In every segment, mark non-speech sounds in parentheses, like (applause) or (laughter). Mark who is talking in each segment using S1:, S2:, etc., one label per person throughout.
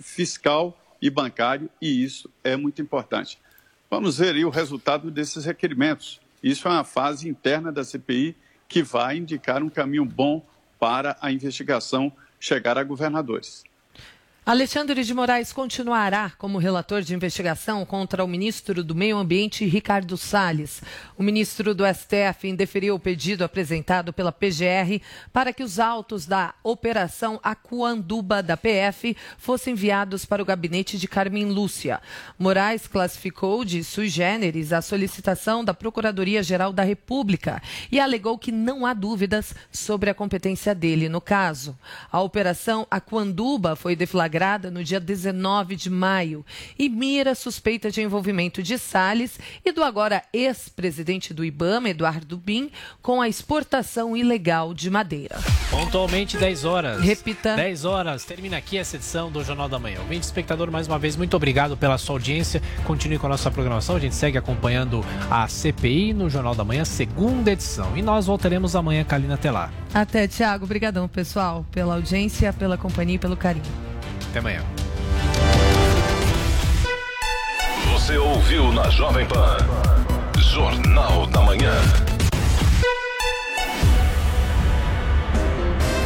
S1: fiscal e bancário, e isso é muito importante. Vamos ver aí o resultado desses requerimentos. Isso é uma fase interna da CPI que vai indicar um caminho bom para a investigação chegar a governadores.
S2: Alexandre de Moraes continuará como relator de investigação contra o ministro do Meio Ambiente, Ricardo Salles. O ministro do STF indeferiu o pedido apresentado pela PGR para que os autos da Operação Acuanduba da PF fossem enviados para o gabinete de Carmen Lúcia. Moraes classificou de sui generis a solicitação da Procuradoria-Geral da República e alegou que não há dúvidas sobre a competência dele no caso. A Operação Acuanduba foi deflagrada flagrada no dia 19 de maio e mira suspeita de envolvimento de Salles e do agora ex-presidente do IBAMA, Eduardo Bin, com a exportação ilegal de madeira.
S3: Pontualmente 10 horas.
S2: Repita.
S3: 10 horas. Termina aqui essa edição do Jornal da Manhã. Ouvinte espectador, mais uma vez, muito obrigado pela sua audiência. Continue com a nossa programação. A gente segue acompanhando a CPI no Jornal da Manhã, segunda edição. E nós voltaremos amanhã, Kalina Telar.
S2: Até, Tiago. Obrigadão, pessoal, pela audiência, pela companhia e pelo carinho.
S3: Até amanhã.
S4: Você ouviu na Jovem Pan. Jornal da Manhã.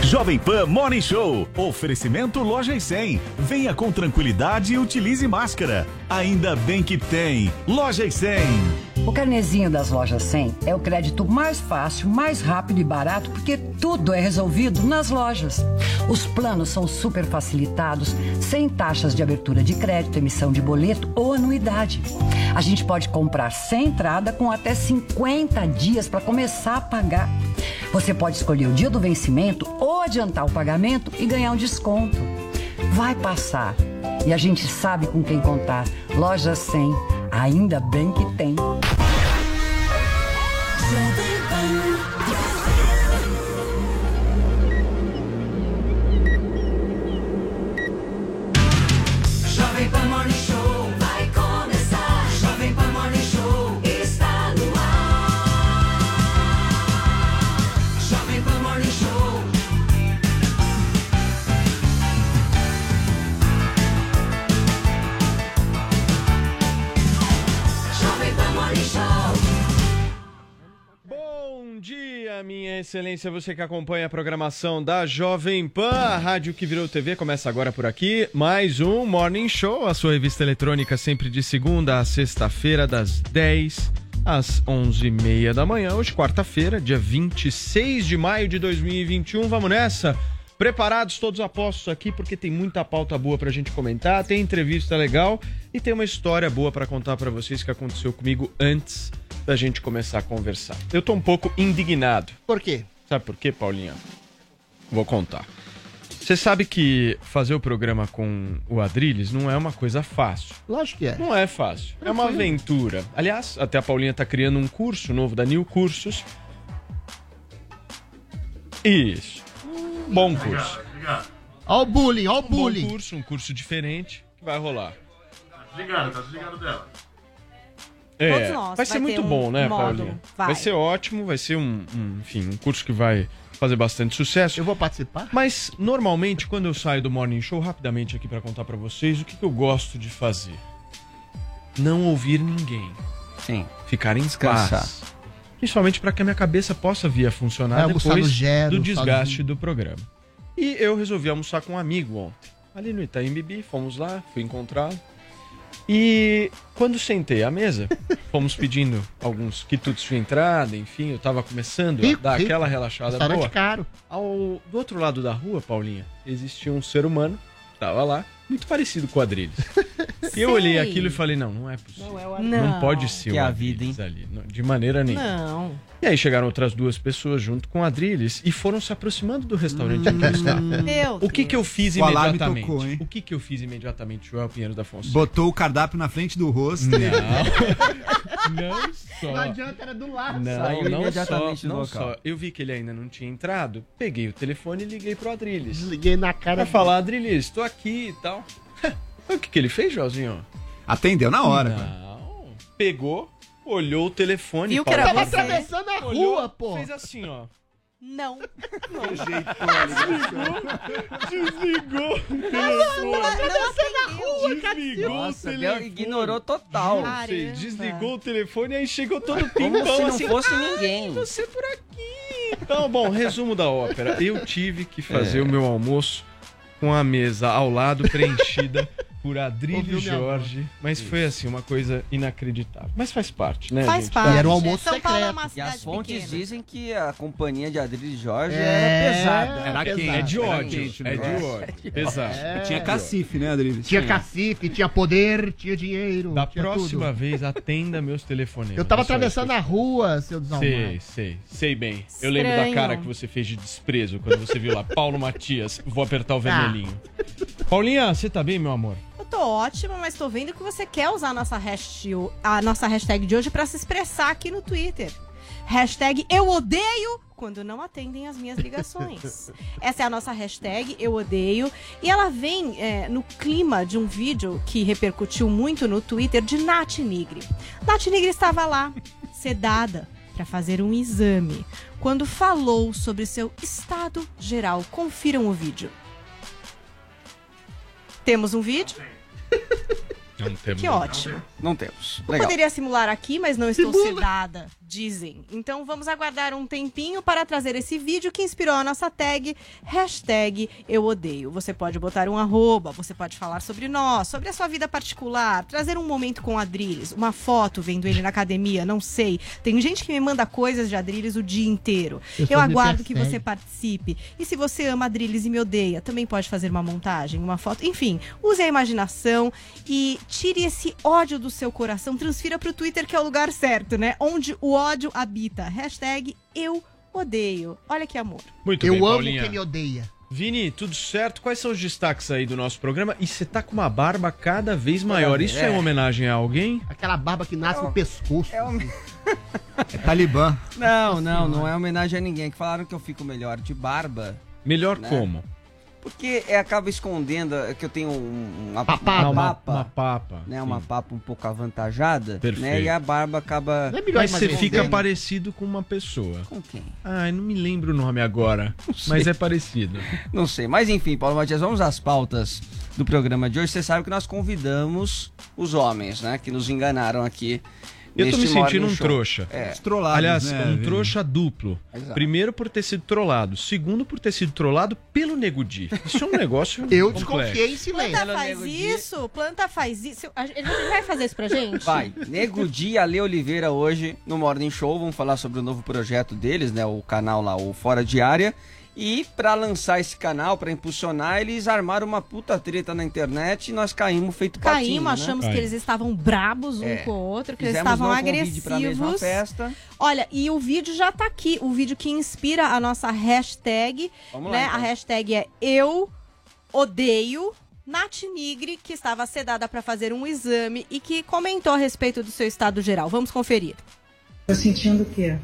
S5: Jovem Pan Morning Show. Oferecimento Loja e 100. Venha com tranquilidade e utilize máscara. Ainda bem que tem. Loja e 100.
S6: O carnezinho das lojas 100 é o crédito mais fácil, mais rápido e barato, porque tudo é resolvido nas lojas. Os planos são super facilitados, sem taxas de abertura de crédito, emissão de boleto ou anuidade. A gente pode comprar sem entrada com até 50 dias para começar a pagar. Você pode escolher o dia do vencimento ou adiantar o pagamento e ganhar um desconto. Vai passar. E a gente sabe com quem contar. Loja 100. Ainda bem que tem.
S7: Dia, minha excelência, você que acompanha a programação da Jovem Pan, a rádio que virou TV, começa agora por aqui, mais um Morning Show, a sua revista eletrônica sempre de segunda a sexta-feira, das 10 às 11h30 da manhã, hoje quarta-feira, dia 26 de maio de 2021, vamos nessa? Preparados todos apostos aqui, porque tem muita pauta boa pra gente comentar, tem entrevista legal e tem uma história boa pra contar pra vocês que aconteceu comigo antes da gente começar a conversar. Eu tô um pouco indignado.
S8: Por quê?
S7: Sabe por quê, Paulinha? Vou contar. Você sabe que fazer o programa com o Adrilles não é uma coisa fácil.
S8: Lógico que é.
S7: Não é fácil. É uma aventura. Aliás, até a Paulinha tá criando um curso novo da New Cursos. Isso. Um bom curso.
S8: Ó o bullying, ó o
S7: Um bom
S8: bullying.
S7: curso, um curso diferente que vai rolar.
S9: Desligado, tá desligado dela.
S7: É,
S10: Todos nós,
S7: vai
S10: vai
S7: ser
S10: ter
S7: muito
S10: um
S7: bom, né,
S10: módulo.
S7: Paulinha?
S10: Vai.
S7: ser ótimo, vai ser um, um, enfim, um curso que vai fazer bastante sucesso.
S8: Eu vou participar?
S7: Mas normalmente quando eu saio do Morning Show rapidamente aqui pra contar pra vocês o que, que eu gosto de fazer. Não ouvir ninguém.
S11: Sim.
S7: Ficar em
S11: Descansar.
S7: paz. Principalmente pra que a minha cabeça possa vir a funcionar
S8: Vai almoçar
S7: depois
S8: gero,
S7: do desgaste do programa. E eu resolvi almoçar com um amigo ontem. Ali no Itaim Bibi, fomos lá, fui encontrá-lo. E quando sentei à mesa, fomos pedindo alguns quitutes de entrada, enfim, eu tava começando
S8: Rico,
S7: a dar
S8: rico.
S7: aquela relaxada
S8: Restaurante
S7: boa.
S8: caro.
S7: Ao, do outro lado da rua, Paulinha, existia um ser humano, tava lá, muito parecido com o Adrilles. E eu olhei aquilo e falei, não, não é possível.
S10: Não é o
S7: Não,
S10: Não.
S7: pode ser
S11: Que
S7: o
S11: é a vida,
S7: ali, não, de maneira nenhuma.
S10: Não.
S7: E aí chegaram outras duas pessoas junto com o Adrilles e foram se aproximando do restaurante em que eu estava.
S10: Meu
S7: O que que eu fiz
S9: O alarme
S7: imediatamente?
S9: tocou, hein?
S7: o que que eu fiz imediatamente, Joel Pinheiro da Fonseca?
S9: Botou o cardápio na frente do rosto.
S7: Não. (laughs) não só.
S8: Não adianta, era do lado.
S7: Não,
S11: Saiu
S7: não
S11: imediatamente
S7: só,
S11: do
S7: não
S11: local.
S7: só. Eu vi que ele ainda não tinha entrado, peguei o telefone e liguei pro Adrilles.
S8: Desliguei na cara.
S7: Pra falar, Adrilles, tô aqui e tal. (laughs) o que que ele fez, Joãozinho?
S9: Atendeu na hora.
S7: Não. Pegou, olhou o telefone.
S10: Viu que era
S7: Paulo.
S8: Tava
S10: você?
S8: atravessando a
S7: Olhou,
S8: rua, pô.
S7: Fez assim, ó.
S10: Não.
S7: Desligou o
S10: celular,
S7: telefone.
S10: não atendeu.
S7: Desligou
S11: Nossa,
S7: o
S11: deu-
S7: telefone.
S11: ignorou total.
S7: Não sei,
S10: Caramba.
S7: desligou o telefone e aí chegou todo
S11: Como
S7: pimpão
S11: se não
S7: assim.
S11: fosse
S7: "Ah,
S11: ninguém."
S7: Você por aqui. Então, bom, resumo da ópera. Eu tive que fazer
S11: É.
S7: o meu almoço com a mesa ao lado preenchida (laughs) por Adrilho Jorge. Mas foi assim, uma coisa inacreditável. Mas faz parte, né,
S10: Faz
S7: gente?
S10: parte.
S8: E era um almoço
S10: São Paulo é
S8: secreto.
S10: uma
S11: E as fontes
S10: pequena.
S11: dizem que a companhia de Adrilho Jorge
S8: É,
S11: era pesada.
S9: Era
S8: pesado.
S9: quente.
S7: É de ódio. é de ódio. Pesado.
S8: É.
S9: Tinha cacife, né, Adriles?
S8: Tinha cacife, tinha poder, tinha dinheiro.
S7: Da
S8: tinha
S7: próxima
S8: tudo.
S7: vez, atenda meus telefonemas.
S8: Eu tava
S7: Isso
S8: atravessando a rua, seu desalmado.
S7: Sei, sei, sei bem. Eu lembro da
S10: Estranho.
S7: cara que você fez de desprezo quando você viu lá, Paulo Matias, vou apertar o vermelhinho. Paulinha, você tá bem, meu amor?
S10: Tô ótima, mas tô vendo que você quer usar a nossa, hashtag, a nossa hashtag de hoje pra se expressar aqui no Twitter. Hashtag eu odeio quando não atendem as minhas ligações. (laughs) Essa é a nossa hashtag eu odeio. E ela vem é, no clima de um vídeo que repercutiu muito no Twitter de Nath Nigri. Nath Nigri estava lá, sedada, para fazer um exame, quando falou sobre seu estado geral. Confiram o vídeo. Temos um vídeo?
S7: Temos.
S10: Que ótimo.
S11: Não temos.
S10: Eu
S11: Legal.
S10: poderia simular aqui, mas não estou sedada, dizem. Então vamos aguardar um tempinho para trazer esse vídeo que inspirou a nossa tag, hashtag eu odeio. Você pode botar um arroba, você pode falar sobre nós, sobre a sua vida particular, trazer um momento com Adriles, uma foto vendo ele na academia, não sei. Tem gente que me manda coisas de Adriles o dia inteiro.
S8: Eu
S10: Eu aguardo que você participe. E se você ama Adriles e me odeia, também pode fazer uma montagem, uma foto. Enfim, use a imaginação e tire esse ódio do seu coração, transfira pro Twitter, que é o lugar certo, né? Onde o ódio habita. Hashtag eu odeio. Olha que amor.
S7: Muito
S8: Eu
S7: bem,
S8: amo
S7: Paulinha.
S8: quem me odeia.
S7: Vini, tudo certo? Quais são os destaques aí do nosso programa? E você tá com uma barba cada vez maior. Isso é,
S11: É.
S7: uma homenagem a alguém?
S8: Aquela barba que nasce no pescoço.
S11: É um-
S9: É Talibã.
S11: Não, não, não é homenagem a ninguém. Que falaram que eu fico melhor de barba.
S7: Melhor
S11: Né?
S7: como?
S11: Porque é, acaba escondendo é que eu tenho um, uma,
S8: Papada.
S11: uma papa,
S7: uma papa.
S11: né?
S7: sim.
S11: Uma papa um pouco avantajada,
S7: Perfeito.
S11: né? E a barba acaba.
S8: Não é melhor
S7: Mas você fica parecido com uma pessoa.
S11: Com quem?
S7: Ai, não me lembro o nome agora. Mas é parecido. (laughs)
S11: Não sei. Mas enfim, Paulo Matias, vamos às pautas do programa de hoje. Você sabe que nós convidamos os homens, né? Que nos enganaram aqui.
S7: Eu tô me sentindo um
S11: Show.
S7: trouxa.
S11: É.
S9: Trollados,
S7: Aliás,
S9: né,
S7: um
S9: Vini?
S7: trouxa duplo.
S11: Exato.
S7: Primeiro por ter sido trollado. Segundo por ter sido trollado pelo Nego Di. Isso é um negócio (laughs)
S8: Eu
S7: complexo.
S8: desconfiei em silêncio.
S10: Planta faz isso, planta faz isso. Ele vai fazer isso pra gente?
S11: Vai, Nego Di e Ale Oliveira hoje no Morning Show. Vamos falar sobre o novo projeto deles, né? O canal lá, o Fora Diária. E pra lançar esse canal, pra impulsionar, eles armaram uma puta treta na internet e nós caímos feito patinho,
S10: Caímos,
S11: né?
S10: achamos que
S7: Caímos.
S10: eles estavam brabos um
S11: É.
S10: com o outro, que eles
S11: Fizemos
S10: estavam
S11: pra mesma
S10: agressivos.
S11: festa.
S10: Olha, e o vídeo já tá aqui, o vídeo que inspira a nossa hashtag,
S11: Vamos lá,
S10: né?
S11: então.
S10: A hashtag é eu odeio Nath Nigri, que estava sedada para fazer um exame e que comentou a respeito do seu estado geral. Vamos conferir.
S12: Tá sentindo o quê?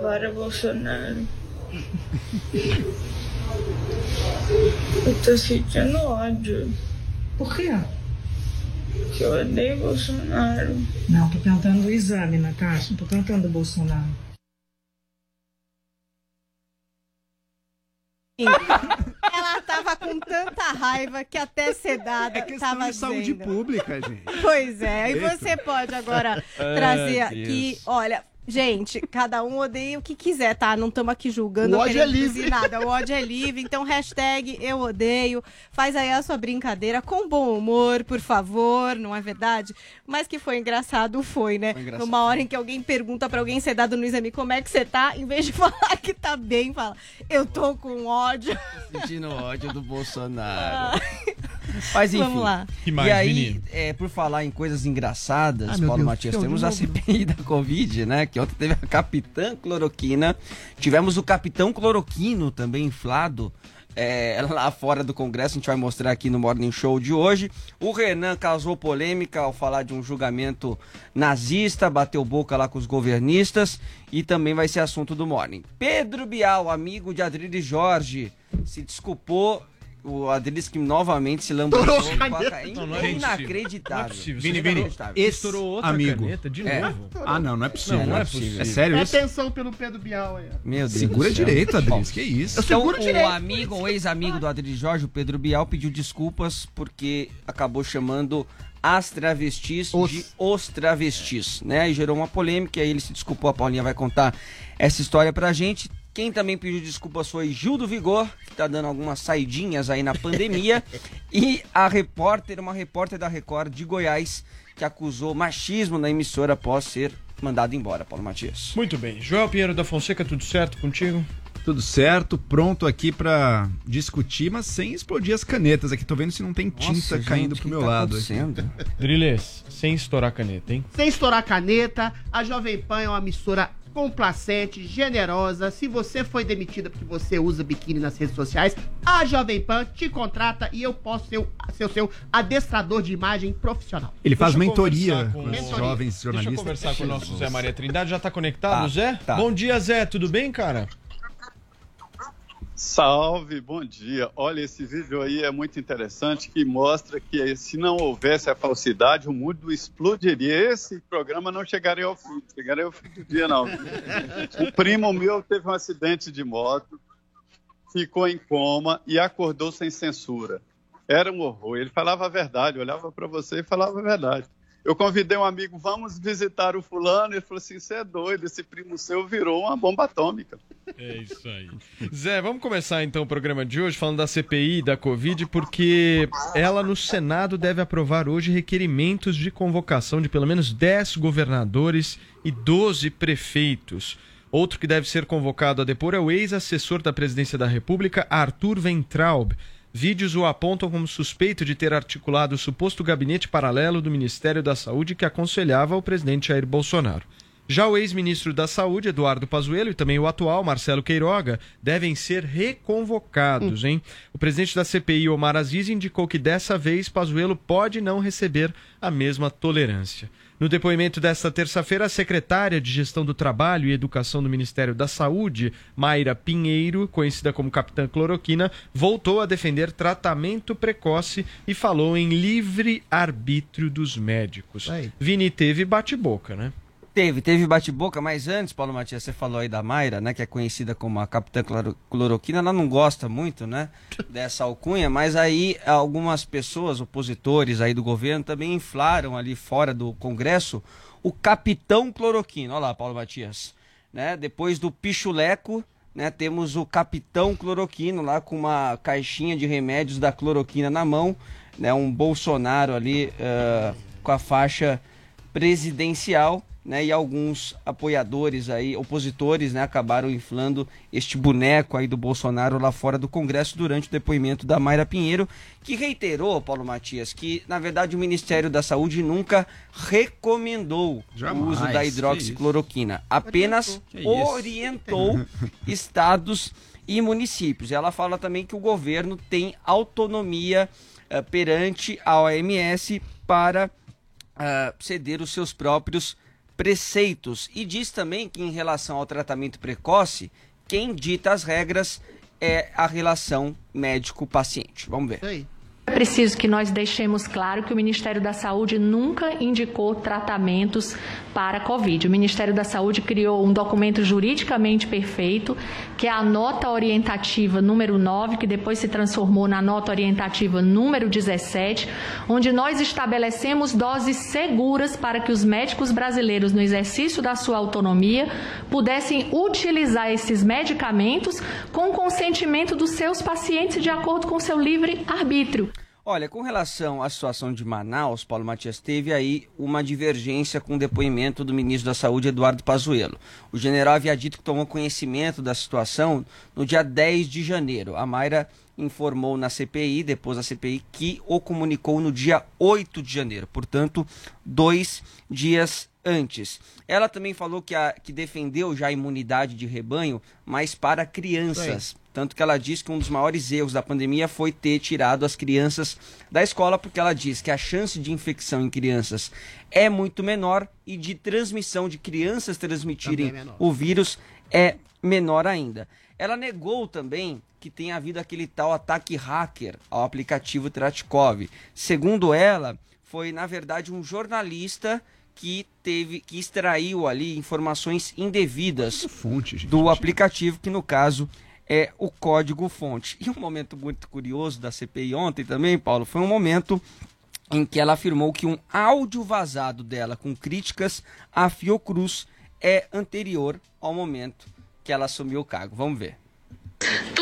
S12: Fora Bolsonaro. Eu tô sentindo ódio.
S13: Por quê?
S12: Que eu odeio Bolsonaro.
S13: Não, tô perguntando do exame, Natasha. Não tô perguntando do Bolsonaro.
S10: Ela tava com tanta raiva que até sedada
S9: É
S10: tava
S9: de saúde
S10: dizendo.
S9: pública, gente.
S10: Pois é, e você pode agora trazer aqui, olha, gente, cada um odeia o que quiser, tá? Não estamos aqui julgando
S8: O ódio é livre.
S10: nada, o ódio é livre, então hashtag eu odeio, faz aí a sua brincadeira com bom humor, por favor, não é verdade? Mas que foi engraçado, foi, né?
S11: Foi engraçado.
S10: Numa hora em que alguém pergunta pra alguém ser dado no exame como é que você tá, em vez de (laughs) falar que tá bem, fala, eu tô com ódio.
S11: Sentindo ódio do Bolsonaro. (laughs) (laughs) Mas enfim.
S10: Vamos lá.
S7: Que mais,
S11: e aí, é, por falar em coisas engraçadas,
S8: Ah,
S11: Paulo
S8: Deus,
S11: Matias, temos a. CPI da Covid, né? Que ontem teve a Capitã Cloroquina. Tivemos o Capitão Cloroquino também inflado. é, lá fora do Congresso, a gente vai mostrar aqui no Morning Show de hoje. O Renan causou polêmica ao falar de um julgamento nazista, bateu boca lá com os governistas e também vai ser assunto do Morning. Pedro Bial, amigo de Adrilho Jorge, se desculpou o Adriles que novamente se
S7: não é.
S11: Inacreditável.
S7: É possível.
S9: Vini, Vini,
S11: Inacreditável.
S7: Estourou outra
S9: amigo.
S7: caneta de
S11: É.
S7: novo.
S9: Ah, não, não é possível.
S7: Não, não é possível.
S9: É sério isso?
S8: Atenção pelo Pedro Bial aí. ó.
S11: Meu Deus
S9: Segura
S11: do céu.
S9: direito, Adriles. Que isso?
S8: Eu
S11: Então, o
S8: direito.
S11: amigo, o ex-amigo do Adri Jorge, o Pedro Bial, pediu desculpas porque acabou chamando as travestis
S8: Os.
S11: de os travestis, né? E gerou uma polêmica, aí ele se desculpou, a Paulinha vai contar essa história pra gente. Quem também pediu desculpas foi Gil do Vigor, que tá dando algumas saidinhas aí na pandemia, (laughs) e a repórter, uma repórter da Record de Goiás, que acusou machismo na emissora após ser mandada embora, Paulo Matias.
S7: Muito bem. Joel Pinheiro da Fonseca, tudo certo contigo?
S9: Tudo certo, pronto aqui pra discutir, mas sem explodir as canetas aqui. Tô vendo se não tem tinta
S11: Nossa, gente,
S9: caindo pro meu
S11: tá
S9: lado.
S7: Driles, sem estourar a caneta, hein?
S8: Sem estourar a caneta, a Jovem Pan é uma emissora complacente, generosa. Se você foi demitida porque você usa biquíni nas redes sociais, a Jovem Pan te contrata e eu posso ser o ser o seu adestrador de imagem profissional.
S9: Ele faz mentoria com,
S7: com
S9: os jovens
S7: Deixa eu
S9: jornalistas.
S7: conversar com o nosso Zé Maria Trindade. Já tá conectado,
S11: Tá,
S7: Zé?
S11: tá.
S7: Bom dia, Zé. Tudo bem, cara?
S1: Salve, bom dia. Olha, esse vídeo aí é muito interessante que mostra que se não houvesse a falsidade, o mundo explodiria. Esse programa não chegaria ao fim, chegaria ao fim do dia, não. Um primo meu teve um acidente de moto, ficou em coma e acordou sem censura. Era um horror. Ele falava a verdade, olhava para você e falava a verdade. Eu convidei um amigo, vamos visitar o fulano. Ele falou assim: você é doido, esse primo seu virou uma bomba atômica.
S7: É isso aí. Zé, vamos começar então o programa de hoje falando da CPI da Covid, porque ela no Senado deve aprovar hoje requerimentos de convocação de pelo menos 10 governadores e 12 prefeitos. Outro que deve ser convocado a depor é o ex-assessor da presidência da República, Arthur Ventraub. Vídeos o apontam como suspeito de ter articulado o suposto gabinete paralelo do Ministério da Saúde que aconselhava o presidente Jair Bolsonaro. Já o ex-ministro da Saúde, Eduardo Pazuello, e também o atual, Marcelo Queiroga, devem ser reconvocados, hein? O presidente da CPI, Omar Aziz, indicou que dessa vez Pazuello pode não receber a mesma tolerância. No depoimento desta terça-feira, a secretária de Gestão do Trabalho e Educação do Ministério da Saúde, Mayra Pinheiro, conhecida como Capitã Cloroquina, voltou a defender tratamento precoce e falou em livre arbítrio dos médicos. Vini teve bate-boca, né?
S11: Teve, teve bate-boca, mas antes, Paulo Matias, você falou aí da Mayra, né, que é conhecida como a Capitã Cloro- Cloroquina, ela não gosta muito, né, (laughs) dessa alcunha, mas aí algumas pessoas, opositores aí do governo, também inflaram ali fora do Congresso o Capitão Cloroquina. Olha lá, Paulo Matias, né, depois do Pichuleco, né, temos o Capitão Cloroquino lá com uma caixinha de remédios da cloroquina na mão, né, um Bolsonaro ali eh, com a faixa presidencial, né, e alguns apoiadores aí, opositores, né, acabaram inflando este boneco aí do Bolsonaro lá fora do Congresso durante o depoimento da Mayra Pinheiro, que reiterou, Paulo Matias, que na verdade o Ministério da Saúde nunca recomendou
S9: Jamais,
S11: o uso da hidroxicloroquina, apenas orientou (laughs) estados e municípios. Ela fala também que o governo tem autonomia eh, perante a OMS para ah, ceder os seus próprios preceitos. E diz também que, em relação ao tratamento precoce, quem dita as regras é a relação médico-paciente. Vamos ver.
S14: É preciso que nós deixemos claro que o Ministério da Saúde nunca indicou tratamentos para a Covid. O Ministério da Saúde criou um documento juridicamente perfeito, que é a nota orientativa número 9, que depois se transformou na nota orientativa número 17, onde nós estabelecemos doses seguras para que os médicos brasileiros, no exercício da sua autonomia, pudessem utilizar esses medicamentos com consentimento dos seus pacientes de acordo com seu livre arbítrio.
S11: Olha, com relação à situação de Manaus, Paulo Matias, teve aí uma divergência com o depoimento do ministro da Saúde, Eduardo Pazuello. O general havia dito que tomou conhecimento da situação no dia 10 de janeiro. A Mayra informou na CPI, depois da CPI, que o comunicou no dia 8 de janeiro, portanto, dois dias antes. Ela também falou que, a, que defendeu já a imunidade de rebanho, mas para crianças. Tanto que ela diz que um dos maiores erros da pandemia foi ter tirado as crianças da escola, porque ela diz que a chance de infecção em crianças é muito menor e de transmissão de crianças transmitirem
S8: é
S11: o vírus é menor ainda. Ela negou também que tenha havido aquele tal ataque hacker ao aplicativo Tratkov. Segundo ela, foi na verdade um jornalista que teve que extraiu ali informações indevidas do aplicativo, que no caso é o código fonte. E um momento muito curioso da CPI ontem também, Paulo, foi um momento em que ela afirmou que um áudio vazado dela com críticas à Fiocruz é anterior ao momento que ela assumiu o cargo. Vamos ver.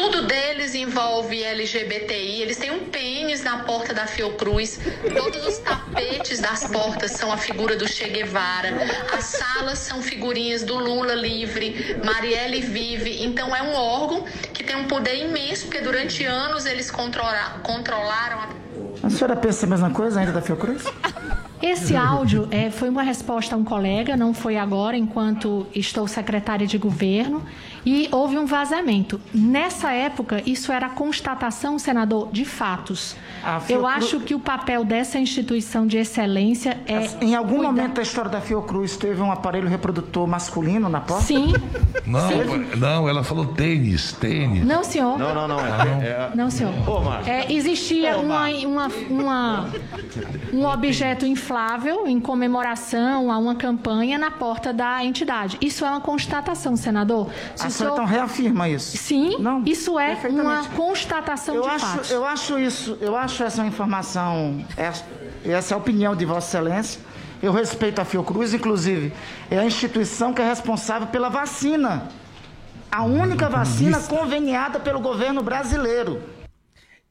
S15: Tudo deles envolve LGBTI, eles têm um pênis na porta da Fiocruz, todos os tapetes das portas são a figura do Che Guevara, as salas são figurinhas do Lula livre, Marielle vive, então é um órgão que tem um poder imenso, porque durante anos eles controla- controlaram a
S16: A senhora pensa a mesma coisa ainda da Fiocruz?
S14: Esse áudio é, foi uma resposta a um colega, não foi agora, enquanto estou secretária de governo, e houve um vazamento. Nessa época, isso era constatação, senador, de fatos.
S16: A
S14: Eu
S16: Fiocruz-
S14: acho que o papel dessa instituição de excelência é.
S16: Em algum
S14: cuidar-
S16: momento da história da Fiocruz teve um aparelho reprodutor masculino na porta?
S14: Sim.
S17: Não, não, ela falou tênis, tênis.
S14: Não, senhor.
S17: Não, não, não. É,
S14: Não, senhor. É, existia uma, uma, uma- um objeto inflável em comemoração a uma campanha na porta da entidade. Isso é uma constatação, senador. Se
S16: Senhora
S14: senhor-
S16: então reafirma isso?
S14: Sim, isso é uma constatação
S16: eu
S14: de
S16: acho,
S14: fatos.
S16: Eu acho isso, eu acho essa informação, essa, essa é a opinião de Vossa Excelência. Eu respeito a Fiocruz, inclusive, é a instituição que é responsável pela vacina. A única vacina conveniada pelo governo brasileiro.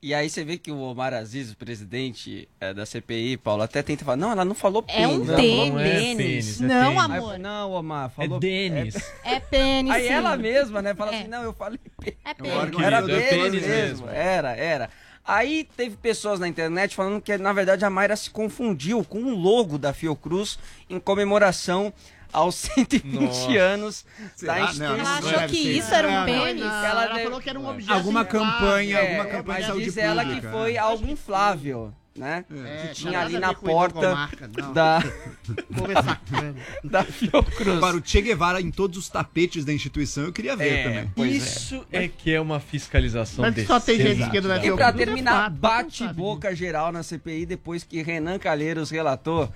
S11: E aí você vê que o Omar Aziz, o presidente eh, da CPI, Paulo, até tenta falar, não, ela não falou
S10: É um
S11: pênis. ela
S10: tênis. Não é pênis, é Não, tênis. amor.
S11: Aí, não, Omar, falou...
S3: É Denis.
S10: É pênis.
S11: Aí
S10: sim.
S11: ela mesma, né, fala assim, não, eu falei pênis.
S10: É
S11: pênis. Era
S3: é
S11: pênis
S3: pênis
S11: mesmo,
S3: mesmo.
S11: era, era. Aí teve pessoas na internet falando que, na verdade, a Mayra se confundiu com o logo da Fiocruz em comemoração aos 120
S9: Nossa.
S11: anos da instituição.
S9: Ela achou deve que isso era um pênis?
S11: não,
S8: Ela
S11: deve-
S8: falou que era um objeto
S9: Alguma campanha,
S11: É,
S9: alguma campanha
S11: mas
S9: de saúde
S11: diz ela que
S9: pública.
S11: foi algo inflável, né?
S8: É,
S11: que tinha ali na porta
S8: não.
S11: da (laughs)
S8: é (laughs)
S11: da Fiocruz.
S9: Agora, o Che Guevara em todos os tapetes da instituição eu queria ver
S7: É,
S9: também.
S7: isso é. que é uma fiscalização
S8: Mas só tem gente de esquerda na
S11: E
S8: é
S11: terminar, bate-boca geral na CPI depois que Renan Calheiros, relator,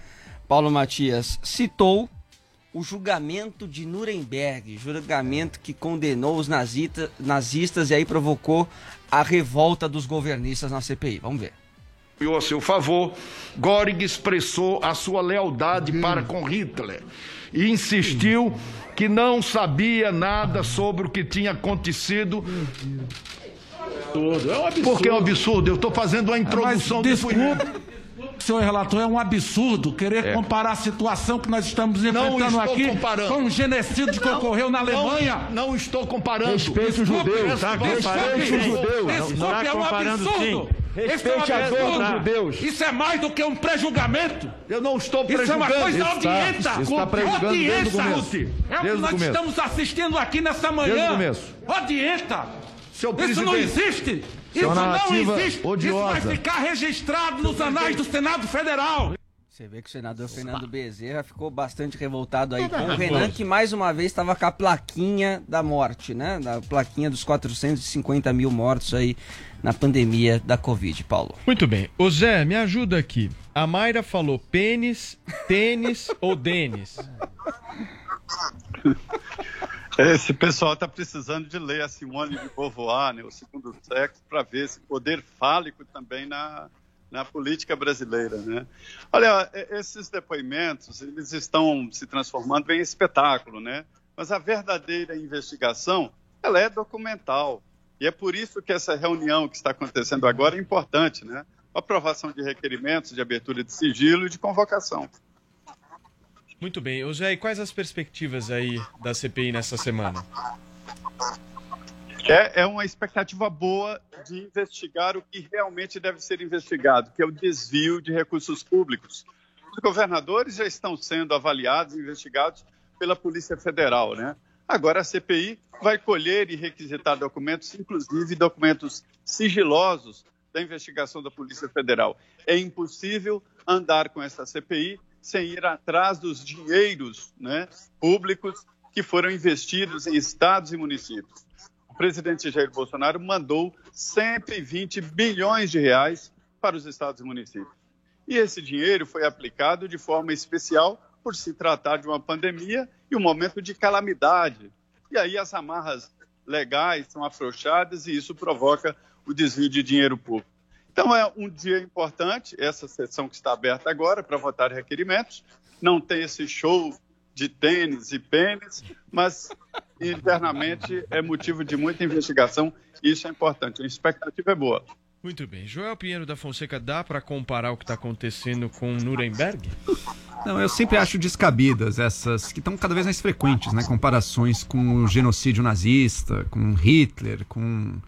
S11: Paulo Matias, citou o julgamento de Nuremberg, julgamento que condenou os nazita- nazistas e aí provocou a revolta dos governistas na CPI. Vamos ver.
S17: a seu favor, Göring expressou a sua lealdade para com Hitler e insistiu que não sabia nada sobre o que tinha acontecido. Porque é um absurdo. Eu estou fazendo uma introdução
S18: Mas,
S17: depois-
S18: desculpe, senhor relator, é um absurdo querer
S17: É.
S18: comparar a situação que nós estamos
S17: Não
S18: enfrentando aqui
S17: comparando.
S18: com o genocídio que
S17: Não,
S18: ocorreu na
S17: não,
S18: Alemanha.
S17: Não, estou comparando.
S18: Respeite os judeus, tá?
S17: Desculpe,
S18: Respeite os
S17: desculpe,
S18: judeus.
S17: desculpe,
S18: Desculpe, é um absurdo. Esse é um
S17: Respeite a dor
S18: absurdo.
S17: dos judeus.
S18: Isso é mais do que um pré-julgamento.
S17: Eu não estou
S18: Isso é uma coisa
S17: Isso tá-
S18: odienta.
S17: isso tá prejulgando desde o começo.
S18: É o que
S17: Desde o
S18: nós
S17: começo.
S18: estamos assistindo aqui nessa manhã.
S17: Desde o começo.
S18: Odienta.
S17: Seu
S18: Isso não
S17: presidente.
S18: existe. Isso não existe. Isso
S17: odiosa.
S18: vai ficar registrado nos anais do Senado Federal.
S11: Você vê que o senador Fernando Bezerra ficou bastante revoltado aí
S18: Tá
S11: com o. Renan, que mais uma vez estava com a plaquinha da morte, né? Da plaquinha dos 450 mil mortos aí na pandemia da Covid, Paulo.
S7: Muito bem. Ô Zé, me ajuda aqui. A Mayra falou pênis, tênis ou (laughs) Denis? (laughs)
S1: Esse pessoal está precisando de ler a Simone de Beauvoir, né, o segundo sexo, para ver esse poder fálico também na, na política brasileira. Né? Olha, esses depoimentos eles estão se transformando em espetáculo, né? mas a verdadeira investigação ela é documental. E é por isso que essa reunião que está acontecendo agora é importante, né? A aprovação de requerimentos de abertura de sigilo e de convocação.
S7: Muito bem. Ô Zé, e quais as perspectivas aí da CPI nessa semana?
S1: É, é uma expectativa boa de investigar o que realmente deve ser investigado, que é o desvio de recursos públicos. Os governadores já estão sendo avaliados investigados pela Polícia Federal, né? Agora a CPI vai colher e requisitar documentos, inclusive documentos sigilosos da investigação da Polícia Federal. É impossível andar com essa CPI sem ir atrás dos dinheiros né, públicos que foram investidos em estados e municípios. o presidente Jair Bolsonaro mandou 120 bilhões de reais para os estados e municípios. E esse dinheiro foi aplicado de forma especial por se tratar de uma pandemia e um momento de calamidade. E aí as amarras legais são afrouxadas e isso provoca o desvio de dinheiro público. Então é um dia importante, essa sessão que está aberta agora para votar requerimentos. Não tem esse show de tênis e pênis, mas internamente é motivo de muita investigação e isso é importante. A expectativa é boa.
S7: Muito bem. Joel Pinheiro da Fonseca, dá para comparar o que está acontecendo com Nuremberg?
S9: Não, eu sempre acho descabidas essas que estão cada vez mais frequentes, né? Comparações com o genocídio nazista, com Hitler, com,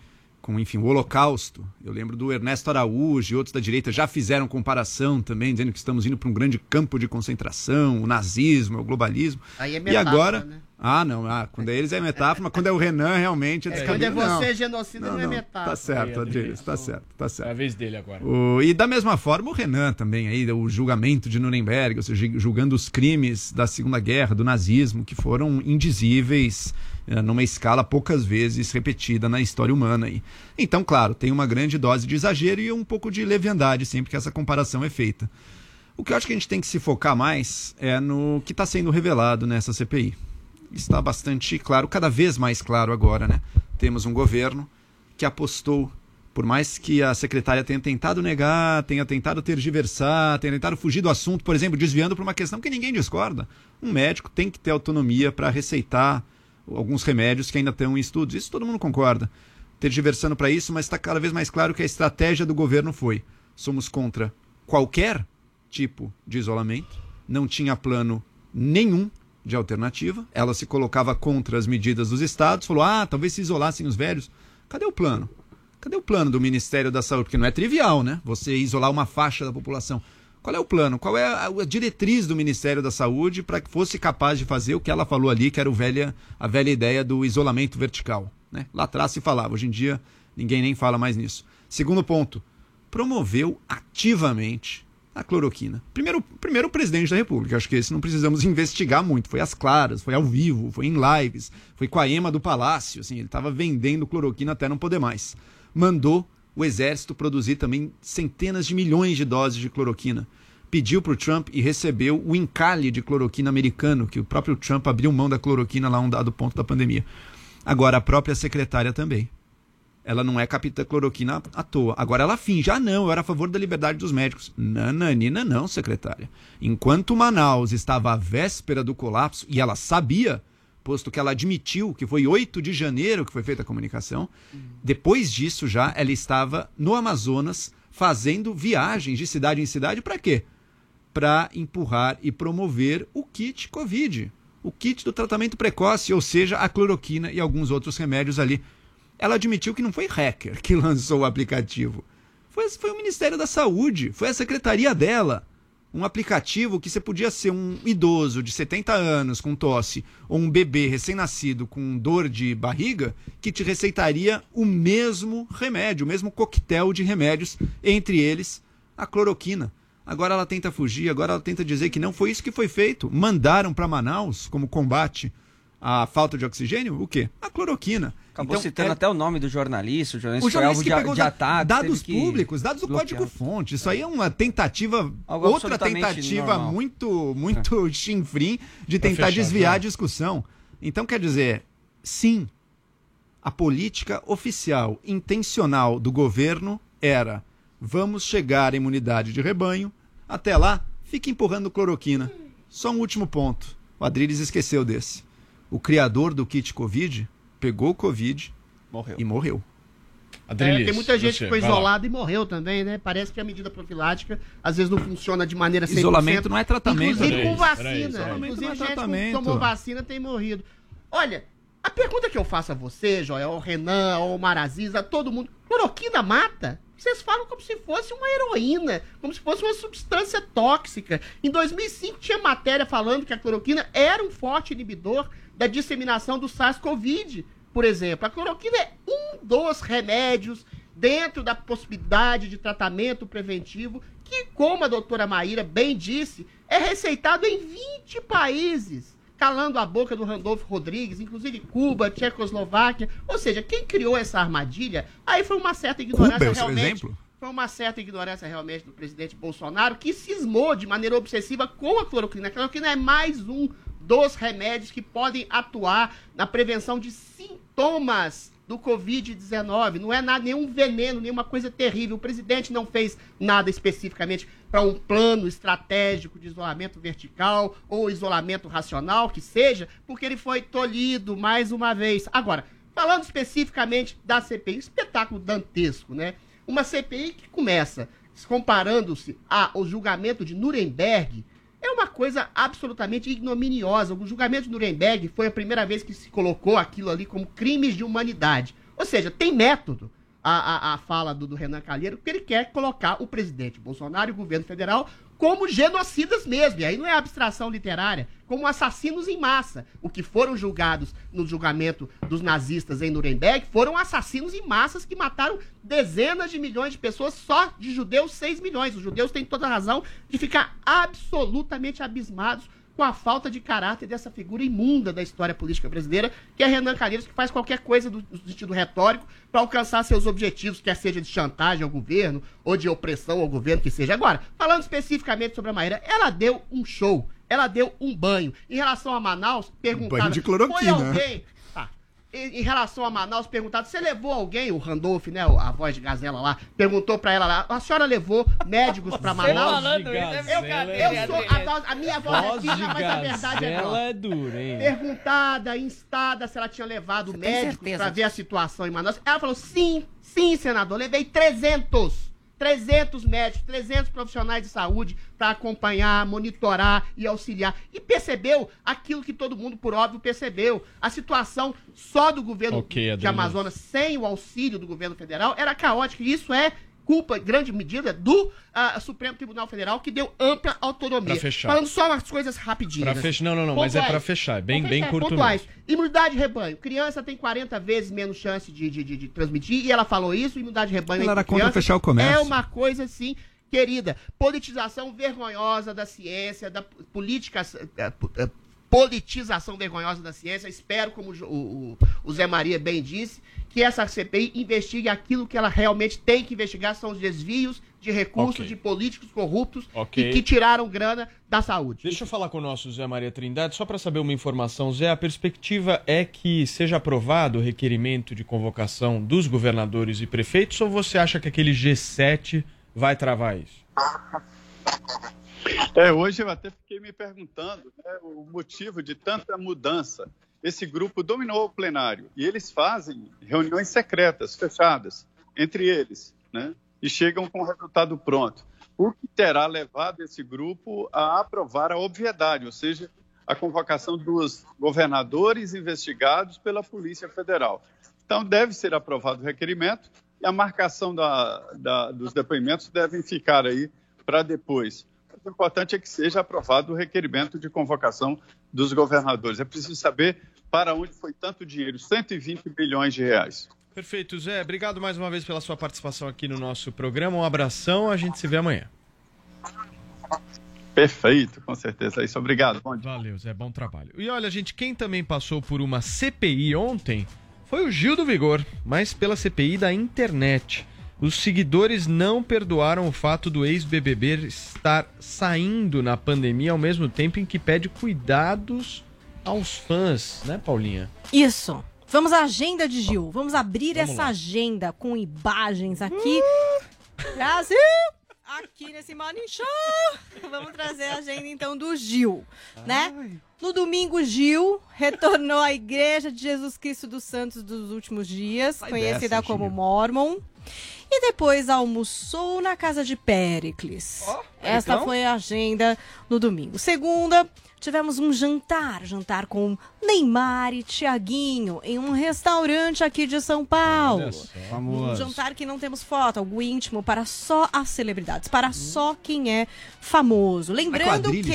S9: com enfim, o Holocausto. Eu lembro do Ernesto Araújo e outros da direita já fizeram comparação também, dizendo que estamos indo para um grande campo de concentração, o nazismo, o globalismo.
S8: Aí é
S9: e
S8: metáfora,
S9: agora.
S8: né?
S9: Ah, não, ah, quando é eles é metáfora, mas quando é o Renan, realmente é
S8: É, quando é
S9: descabido.
S8: você,
S9: não.
S8: genocida, não, é metáfora.
S9: Tá certo, Adriles, tá certo, tá certo.
S7: É a vez dele agora.
S9: O- e da mesma forma o Renan também aí, o julgamento de Nuremberg, ou seja, julgando os crimes da Segunda Guerra, do nazismo, que foram indizíveis eh, numa escala poucas vezes repetida na história humana aí. Então, claro, tem uma grande dose de exagero e um pouco de leviandade sempre que essa comparação é feita. O que eu acho que a gente tem que se focar mais é no que está sendo revelado nessa CPI. Está bastante claro, cada vez mais claro agora, né? Temos um governo que apostou, por mais que a secretária tenha tentado negar, tenha tentado tergiversar, tenha tentado fugir do assunto, por exemplo, desviando para uma questão que ninguém discorda. Um médico tem que ter autonomia para receitar alguns remédios que ainda estão em estudos. Isso todo mundo concorda. Tergiversando para isso, mas está cada vez mais claro que a estratégia do governo foi: somos contra qualquer tipo de isolamento, não tinha plano nenhum de alternativa. Ela se colocava contra as medidas dos estados, falou: ah, talvez se isolassem os velhos. Cadê o plano? Cadê o plano do Ministério da Saúde? Porque não é trivial, né? Você isolar uma faixa da população. Qual é o plano? Qual é a, diretriz do Ministério da Saúde para que fosse capaz de fazer o que ela falou ali, que era velha, a velha ideia do isolamento vertical? Né? Lá atrás se falava, hoje em dia ninguém nem fala mais nisso. Segundo ponto, promoveu ativamente a cloroquina. Primeiro, primeiro o presidente da República, acho que esse não precisamos investigar muito, foi às claras, foi ao vivo, foi em lives, foi com a Ema do Palácio, assim, ele estava vendendo cloroquina até não poder mais. Mandou o exército produzir também centenas de milhões de doses de cloroquina. Pediu para o Trump e recebeu o encalhe de cloroquina americano, que o próprio Trump abriu mão da cloroquina lá um dado ponto da pandemia. Agora, a própria secretária também. Ela não é capitã cloroquina à toa. Agora ela finge, ah não, eu era a favor da liberdade dos médicos. Nananina não, secretária. Enquanto Manaus estava à véspera do colapso, e ela sabia, posto que ela admitiu que foi 8 de janeiro que foi feita a comunicação, depois disso já ela estava no Amazonas fazendo viagens de cidade em cidade para quê? Para empurrar e promover o kit Covid, o kit do tratamento precoce, ou seja, a cloroquina e alguns outros remédios ali. Ela admitiu que não foi hacker que (laughs) lançou o aplicativo. Foi, foi o Ministério da Saúde, foi a secretaria dela. Um aplicativo que você podia ser um idoso de 70 anos com tosse ou um bebê recém-nascido com dor de barriga que te receitaria o mesmo remédio, o mesmo coquetel de remédios, entre eles a cloroquina. Agora ela tenta fugir, agora ela tenta dizer que não foi isso que foi feito. Mandaram para Manaus como combate à falta de oxigênio o quê? A cloroquina.
S11: Acabou
S9: Então,
S11: citando
S9: é-
S11: até o nome do jornalista, o jornalista
S9: o jornalista que
S11: de,
S9: pegou
S11: de
S9: da-
S11: ataque.
S9: dados públicos, dados do código-fonte. Isso aí é uma tentativa,
S11: Algo
S9: outra tentativa
S11: normal.
S9: muito, muito (laughs) chinfrim de tentar
S7: fechar,
S9: desviar a discussão. Então, quer dizer, sim, a política oficial, intencional do governo era vamos chegar à imunidade de rebanho, até lá, fique empurrando cloroquina. Só um último ponto. O Adriles esqueceu desse. O criador do kit Covid pegou o Covid
S11: Morreu.
S9: e morreu.
S8: É, tem muita gente
S7: você,
S8: que foi isolada e morreu também, né? Parece que a medida profilática às vezes não funciona de maneira 100%.
S9: Isolamento não é tratamento.
S8: Inclusive
S7: Peraí,
S8: com
S7: peraí,
S8: vacina. Inclusive
S9: não é
S8: gente que tomou vacina tem morrido. Olha, a pergunta que eu faço a você, Joel, ao Renan, ao Maraziz, a todo mundo. Cloroquina mata? Vocês falam como se fosse uma heroína, como se fosse uma substância tóxica. Em 2005 tinha matéria falando que a cloroquina era um forte inibidor da disseminação do SARS-CoV, por exemplo. A cloroquina é um dos remédios dentro da possibilidade de tratamento preventivo que, como a doutora Maíra bem disse, é receitado em 20 países. calando a boca do Randolfo Rodrigues, inclusive Cuba, Tchecoslováquia. Ou seja, quem criou essa armadilha, aí foi uma certa ignorância
S9: Cuba
S8: realmente.
S9: exemplo?
S8: Foi uma certa ignorância realmente do presidente Bolsonaro, que cismou de maneira obsessiva com a cloroquina. A cloroquina é mais um dos remédios que podem atuar na prevenção de sintomas do Covid-19. Não é nada, nenhum veneno, nenhuma coisa terrível. O presidente não fez nada especificamente para um plano estratégico de isolamento vertical ou isolamento racional, que seja, porque ele foi tolhido mais uma vez. Agora, falando especificamente da CPI, espetáculo dantesco, né? Uma CPI que começa comparando-se ao julgamento de Nuremberg, é uma coisa absolutamente ignominiosa. O julgamento de Nuremberg foi a primeira vez que se colocou aquilo ali como crimes de humanidade. Ou seja, tem método a, a, a fala do, do Renan Calheiro, porque ele quer colocar o presidente Bolsonaro e o governo federal como genocidas mesmo. E aí não é abstração literária, como assassinos em massa. O que foram julgados no julgamento dos nazistas em Nuremberg foram assassinos em massas que mataram dezenas de milhões de pessoas, só de judeus, 6 milhões. Os judeus têm toda a razão de ficar absolutamente abismados com a falta de caráter dessa figura imunda da história política brasileira, que é Renan Calheiros, que faz qualquer coisa do, do sentido retórico para alcançar seus objetivos, quer seja de chantagem ao governo ou de opressão ao governo, que seja. Agora, falando especificamente sobre a Maíra, ela deu um show, ela deu um banho. Em relação a Manaus, perguntaram...
S9: banho de cloroquina.
S8: Foi alguém... Em, relação a Manaus, perguntaram, você levou alguém, o Randolph, né, a voz de gazela lá, perguntou pra ela lá, a senhora levou médicos pra Manaus?
S7: falando isso, é
S8: eu, eu sou, a, voz- a minha voz,
S7: Voz
S8: é fina,
S7: de
S8: mas a verdade é grossa.
S7: é dura, hein?
S8: Perguntada, instada se ela tinha levado médicos pra ver a situação em Manaus. Ela falou: sim, sim, senador, levei 300. 300 médicos, 300 profissionais de saúde para acompanhar, monitorar e auxiliar. E percebeu aquilo que todo mundo, por óbvio, percebeu. A situação só do governo
S7: Ok,
S8: de. Amazonas, sem o auxílio do governo federal, era caótica. E isso é culpa, em grande medida, do ah, Supremo Tribunal Federal, que deu ampla autonomia.
S7: Pra fechar.
S8: Falando só umas coisas rapidinhas.
S7: Pra fechar, não, não, não, mas é
S8: Pontuais.
S7: pra fechar, é bem,
S8: Vamos
S7: bem
S8: fechar,
S7: curto
S8: pontuais.
S7: mesmo.
S8: Imunidade de rebanho. Criança tem 40 vezes menos chance de, de, de- de transmitir, e ela falou isso, imunidade de rebanho
S9: Ela era contra fechar o comércio.
S8: É uma coisa assim, querida. Politização vergonhosa da ciência, da política. pu- eh, Politização vergonhosa da ciência. Espero, como o, o- o Zé Maria bem disse, que essa CPI investigue aquilo que ela realmente tem que investigar: são os desvios de recursos
S7: Ok.
S8: de políticos corruptos
S7: Ok.
S8: e que tiraram grana da saúde.
S7: Deixa eu falar com o nosso Zé Maria Trindade, só para saber uma informação. Zé, a perspectiva é que seja aprovado o requerimento de convocação dos governadores e prefeitos ou você acha que aquele G7 vai travar isso?
S1: É, hoje eu até fiquei me perguntando né, o motivo de tanta mudança. Esse grupo dominou o plenário e eles fazem reuniões secretas, fechadas, entre eles, né, e chegam com o resultado pronto. O que terá levado esse grupo a aprovar a obviedade, ou seja, a convocação dos governadores investigados pela Polícia Federal. Então, deve ser aprovado o requerimento e a marcação da- da- dos depoimentos devem ficar aí para depois. O importante é que seja aprovado o requerimento de convocação dos governadores. É preciso saber para onde foi tanto dinheiro 120 bilhões de reais.
S7: Perfeito, Zé. Obrigado mais uma vez pela sua participação aqui no nosso programa. Um abração, a gente se vê amanhã.
S1: Perfeito, com certeza. É isso. Obrigado. Bom dia.
S7: Valeu, Zé. Bom trabalho. E olha, gente, quem também passou por uma CPI ontem foi o Gil do Vigor, mas pela CPI da internet. Os seguidores não perdoaram o fato do ex-BBB estar saindo na pandemia ao mesmo tempo em que pede cuidados aos fãs, né, Paulinha?
S10: Isso. Vamos à agenda de Gil. Vamos abrir
S7: Vamos
S10: essa
S7: lá.
S10: agenda com imagens aqui. Brasil! Aqui nesse Morning Show. Vamos trazer a agenda então do Gil, né? No domingo, Gil retornou à Igreja de Jesus Cristo dos Santos dos Últimos Dias,
S9: Sai
S10: conhecida
S9: dessa,
S10: como
S9: Gil.
S10: Mormon. E depois almoçou na casa de Péricles. Esta
S9: então?
S10: foi a agenda no domingo. Segunda, tivemos um jantar, jantar com Neymar e Tiaguinho em um restaurante aqui de São Paulo. Um
S9: Famoso.
S10: jantar que não temos foto, algo íntimo para só as celebridades, para só quem é famoso. Lembrando que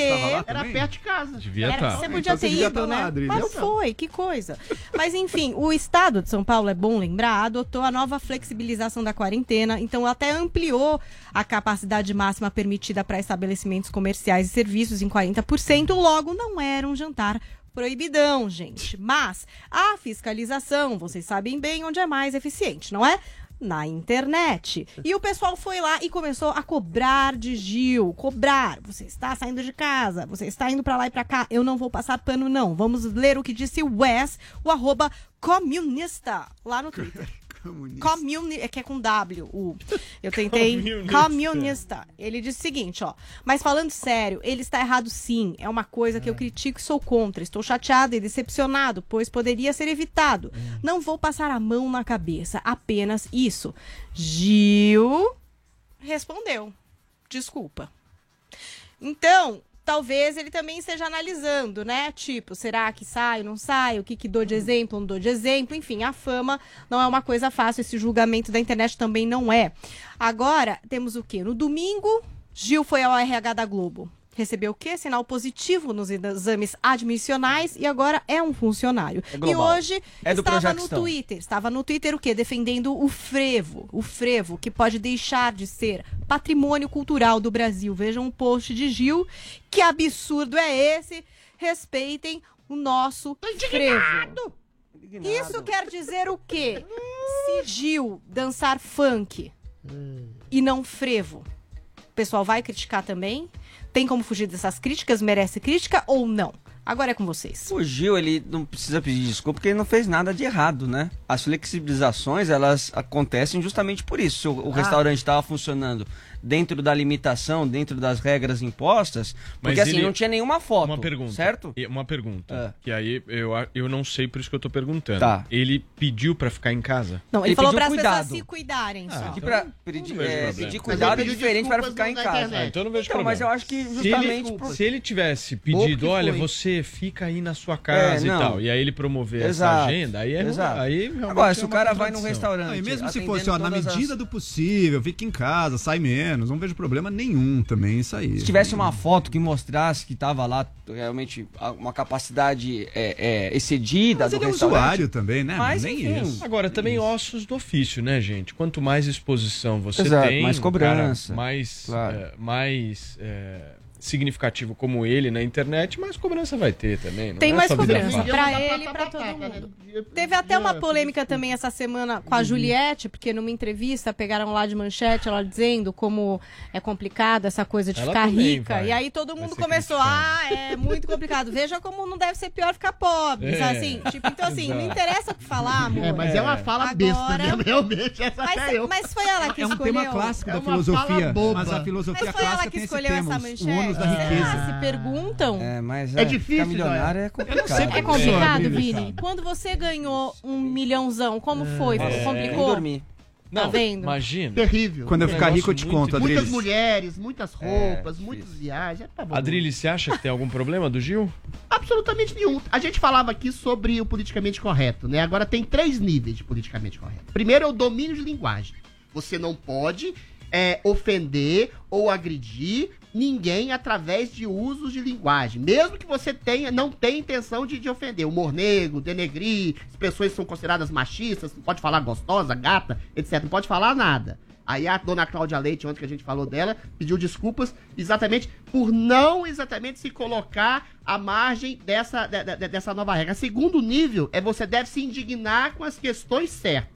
S8: Era perto de casa.
S7: Devia
S10: era-
S7: estar.
S10: você
S9: Então
S10: podia
S9: você
S10: ter
S9: devia
S10: ido,
S9: tá lá,
S10: né?
S9: Adriles.
S10: Mas não. foi, que coisa. Mas enfim, o estado de São Paulo, é bom lembrar, adotou a nova flexibilização da quarentena, então até ampliou a capacidade máxima permitida para estabelecimentos comerciais e serviços em 40%, logo não era um jantar proibidão, gente. Mas a fiscalização, vocês sabem bem onde é mais eficiente, não é? Na internet. E o pessoal foi lá e começou a cobrar de Gil. Cobrar. Você está saindo de casa, você está indo pra lá e pra cá. Eu não vou passar pano, não. Vamos ler o que disse Wes, o arroba comunista, lá no Twitter. (laughs) Comuni é que é com W. O. Eu tentei.
S19: Comunista.
S10: Comunista. Ele disse o seguinte, ó. Mas falando sério, ele está errado sim. É uma coisa que eu critico e sou contra. Estou chateado e decepcionado, pois poderia ser evitado. Não vou passar a mão na cabeça. Apenas isso. Gil respondeu. Desculpa. Então, talvez ele também esteja analisando, né? Tipo, será que saio, não saio? O que, que dou de exemplo, não dou de exemplo? Enfim, a fama não é uma coisa fácil. Esse julgamento da internet também não é. Agora, temos o quê? No domingo, Gil foi ao RH da Globo. Recebeu o quê? Sinal positivo nos exames admissionais e agora é um funcionário.
S11: É
S10: e hoje
S11: É do
S10: estava no. Twitter. Estava no Twitter o quê? Defendendo o frevo. O frevo, que pode deixar de ser patrimônio cultural do Brasil. Vejam um post de Gil. Que absurdo é esse? Respeitem o nosso frevo. Isso quer dizer o quê? Se Gil dançar funk e não frevo, o pessoal vai criticar também? Tem como fugir dessas críticas? Merece crítica ou não? Agora é com vocês.
S11: Gil, ele não precisa pedir desculpa porque ele não fez nada de errado, né? As flexibilizações, elas acontecem justamente por isso. Se o, o
S7: Ah.
S11: restaurante estava funcionando dentro da limitação, dentro das regras impostas, porque
S7: Mas
S11: assim,
S7: ele-
S11: não tinha nenhuma foto.
S7: Uma pergunta.
S11: Certo?
S7: Uma pergunta.
S11: É.
S7: Que aí eu, eu não sei, por isso que eu tô perguntando.
S11: Tá.
S7: Ele pediu pra ficar em casa?
S10: Não, ele,
S11: Ele
S10: falou para as pessoas se cuidarem
S7: Ah,
S10: só.
S7: Então
S11: pra- pedir- é,
S7: problema.
S11: pedir cuidado
S7: ele
S11: é diferente para ficar em casa.
S7: Ah, então eu não vejo
S11: Então, mas eu
S7: problema.
S11: acho que
S7: Se
S11: justamente
S7: ele,
S11: por-
S7: se ele tivesse pedido, olha,
S11: foi.
S7: você fica aí na sua casa
S11: É,
S7: e tal, e aí ele promover essa
S11: Exato.
S7: agenda, aí é
S11: Exato.
S7: aí realmente
S11: Agora,
S7: é
S11: se o
S7: uma
S11: cara vai num restaurante,
S9: Não, e mesmo se fosse, ó, na
S11: todas as-
S9: medida do possível, fica em casa, sai menos, não vejo problema nenhum também isso aí.
S11: Se tivesse uma foto que mostrasse que tava lá realmente uma capacidade é, é, excedida
S9: Mas
S11: do
S9: ele é usuário também, né?
S11: Mas,
S9: Nem
S11: enfim.
S9: isso.
S7: Agora, também ossos do ofício, né, gente? Quanto mais exposição você
S11: Exato,
S7: tem,
S11: mais cobrança.
S7: cara mais,
S11: Claro.
S7: é, mais é, significativo como ele na internet, mais cobrança vai ter também. Não
S10: Tem
S7: é
S10: mais cobrança pra ele e pra todo mundo. Teve até uma polêmica também essa semana com a Juliette, porque numa entrevista pegaram lá de manchete ela dizendo como é complicado essa coisa de
S19: Ela
S10: ficar rica.
S19: vai-
S10: E aí todo mundo começou, ah, é muito complicado. Veja como não deve ser pior ficar pobre.
S8: É.
S10: Assim, tipo, então assim, não interessa o que falar, amor.
S8: É, mas é uma fala besta mesmo, (laughs) realmente. Essa
S10: Mas,
S8: eu.
S10: mas foi ela que
S9: É um
S10: escolheu.
S9: tema clássico
S8: É
S9: da filosofia,
S8: boba.
S9: mas a filosofia
S10: Mas foi ela
S9: clássica
S10: que
S9: tem esse
S10: escolheu essa manchete.
S9: Ônus da riqueza.
S10: Ah, se perguntam.
S11: É, mas
S8: É
S11: é,
S8: difícil,
S11: milionário é
S9: Eu não
S11: complicado.
S10: É complicado, Vini? Quando você ganhou um milhãozão, como foi?
S7: É.
S10: Complicou?
S11: dormir.
S10: Tá
S7: Não,
S10: vendo?
S7: Imagina.
S8: Terrível.
S9: Quando eu ficar rico, eu te conto,
S8: Muitas
S9: Adriles.
S8: mulheres, muitas roupas,
S11: É,
S8: muitas viagens. Tá bom.
S7: Adrilles, você acha que tem algum problema do Gil?
S8: Absolutamente nenhum. A gente falava aqui sobre o politicamente correto, né? Agora tem três níveis de politicamente correto. Primeiro é o domínio de linguagem. Você não pode é, ofender ou agredir ninguém através de usos de linguagem. Mesmo que você tenha, não tenha intenção de, de ofender. Humor negro, denegrir, expressões que são consideradas machistas, não pode falar gostosa, gata, etc. Não pode falar nada. Aí a dona Cláudia Leite, ontem que a gente falou dela, pediu desculpas exatamente por não exatamente se colocar à margem dessa, de- de- dessa nova regra. Segundo nível é você deve se indignar com as questões certas.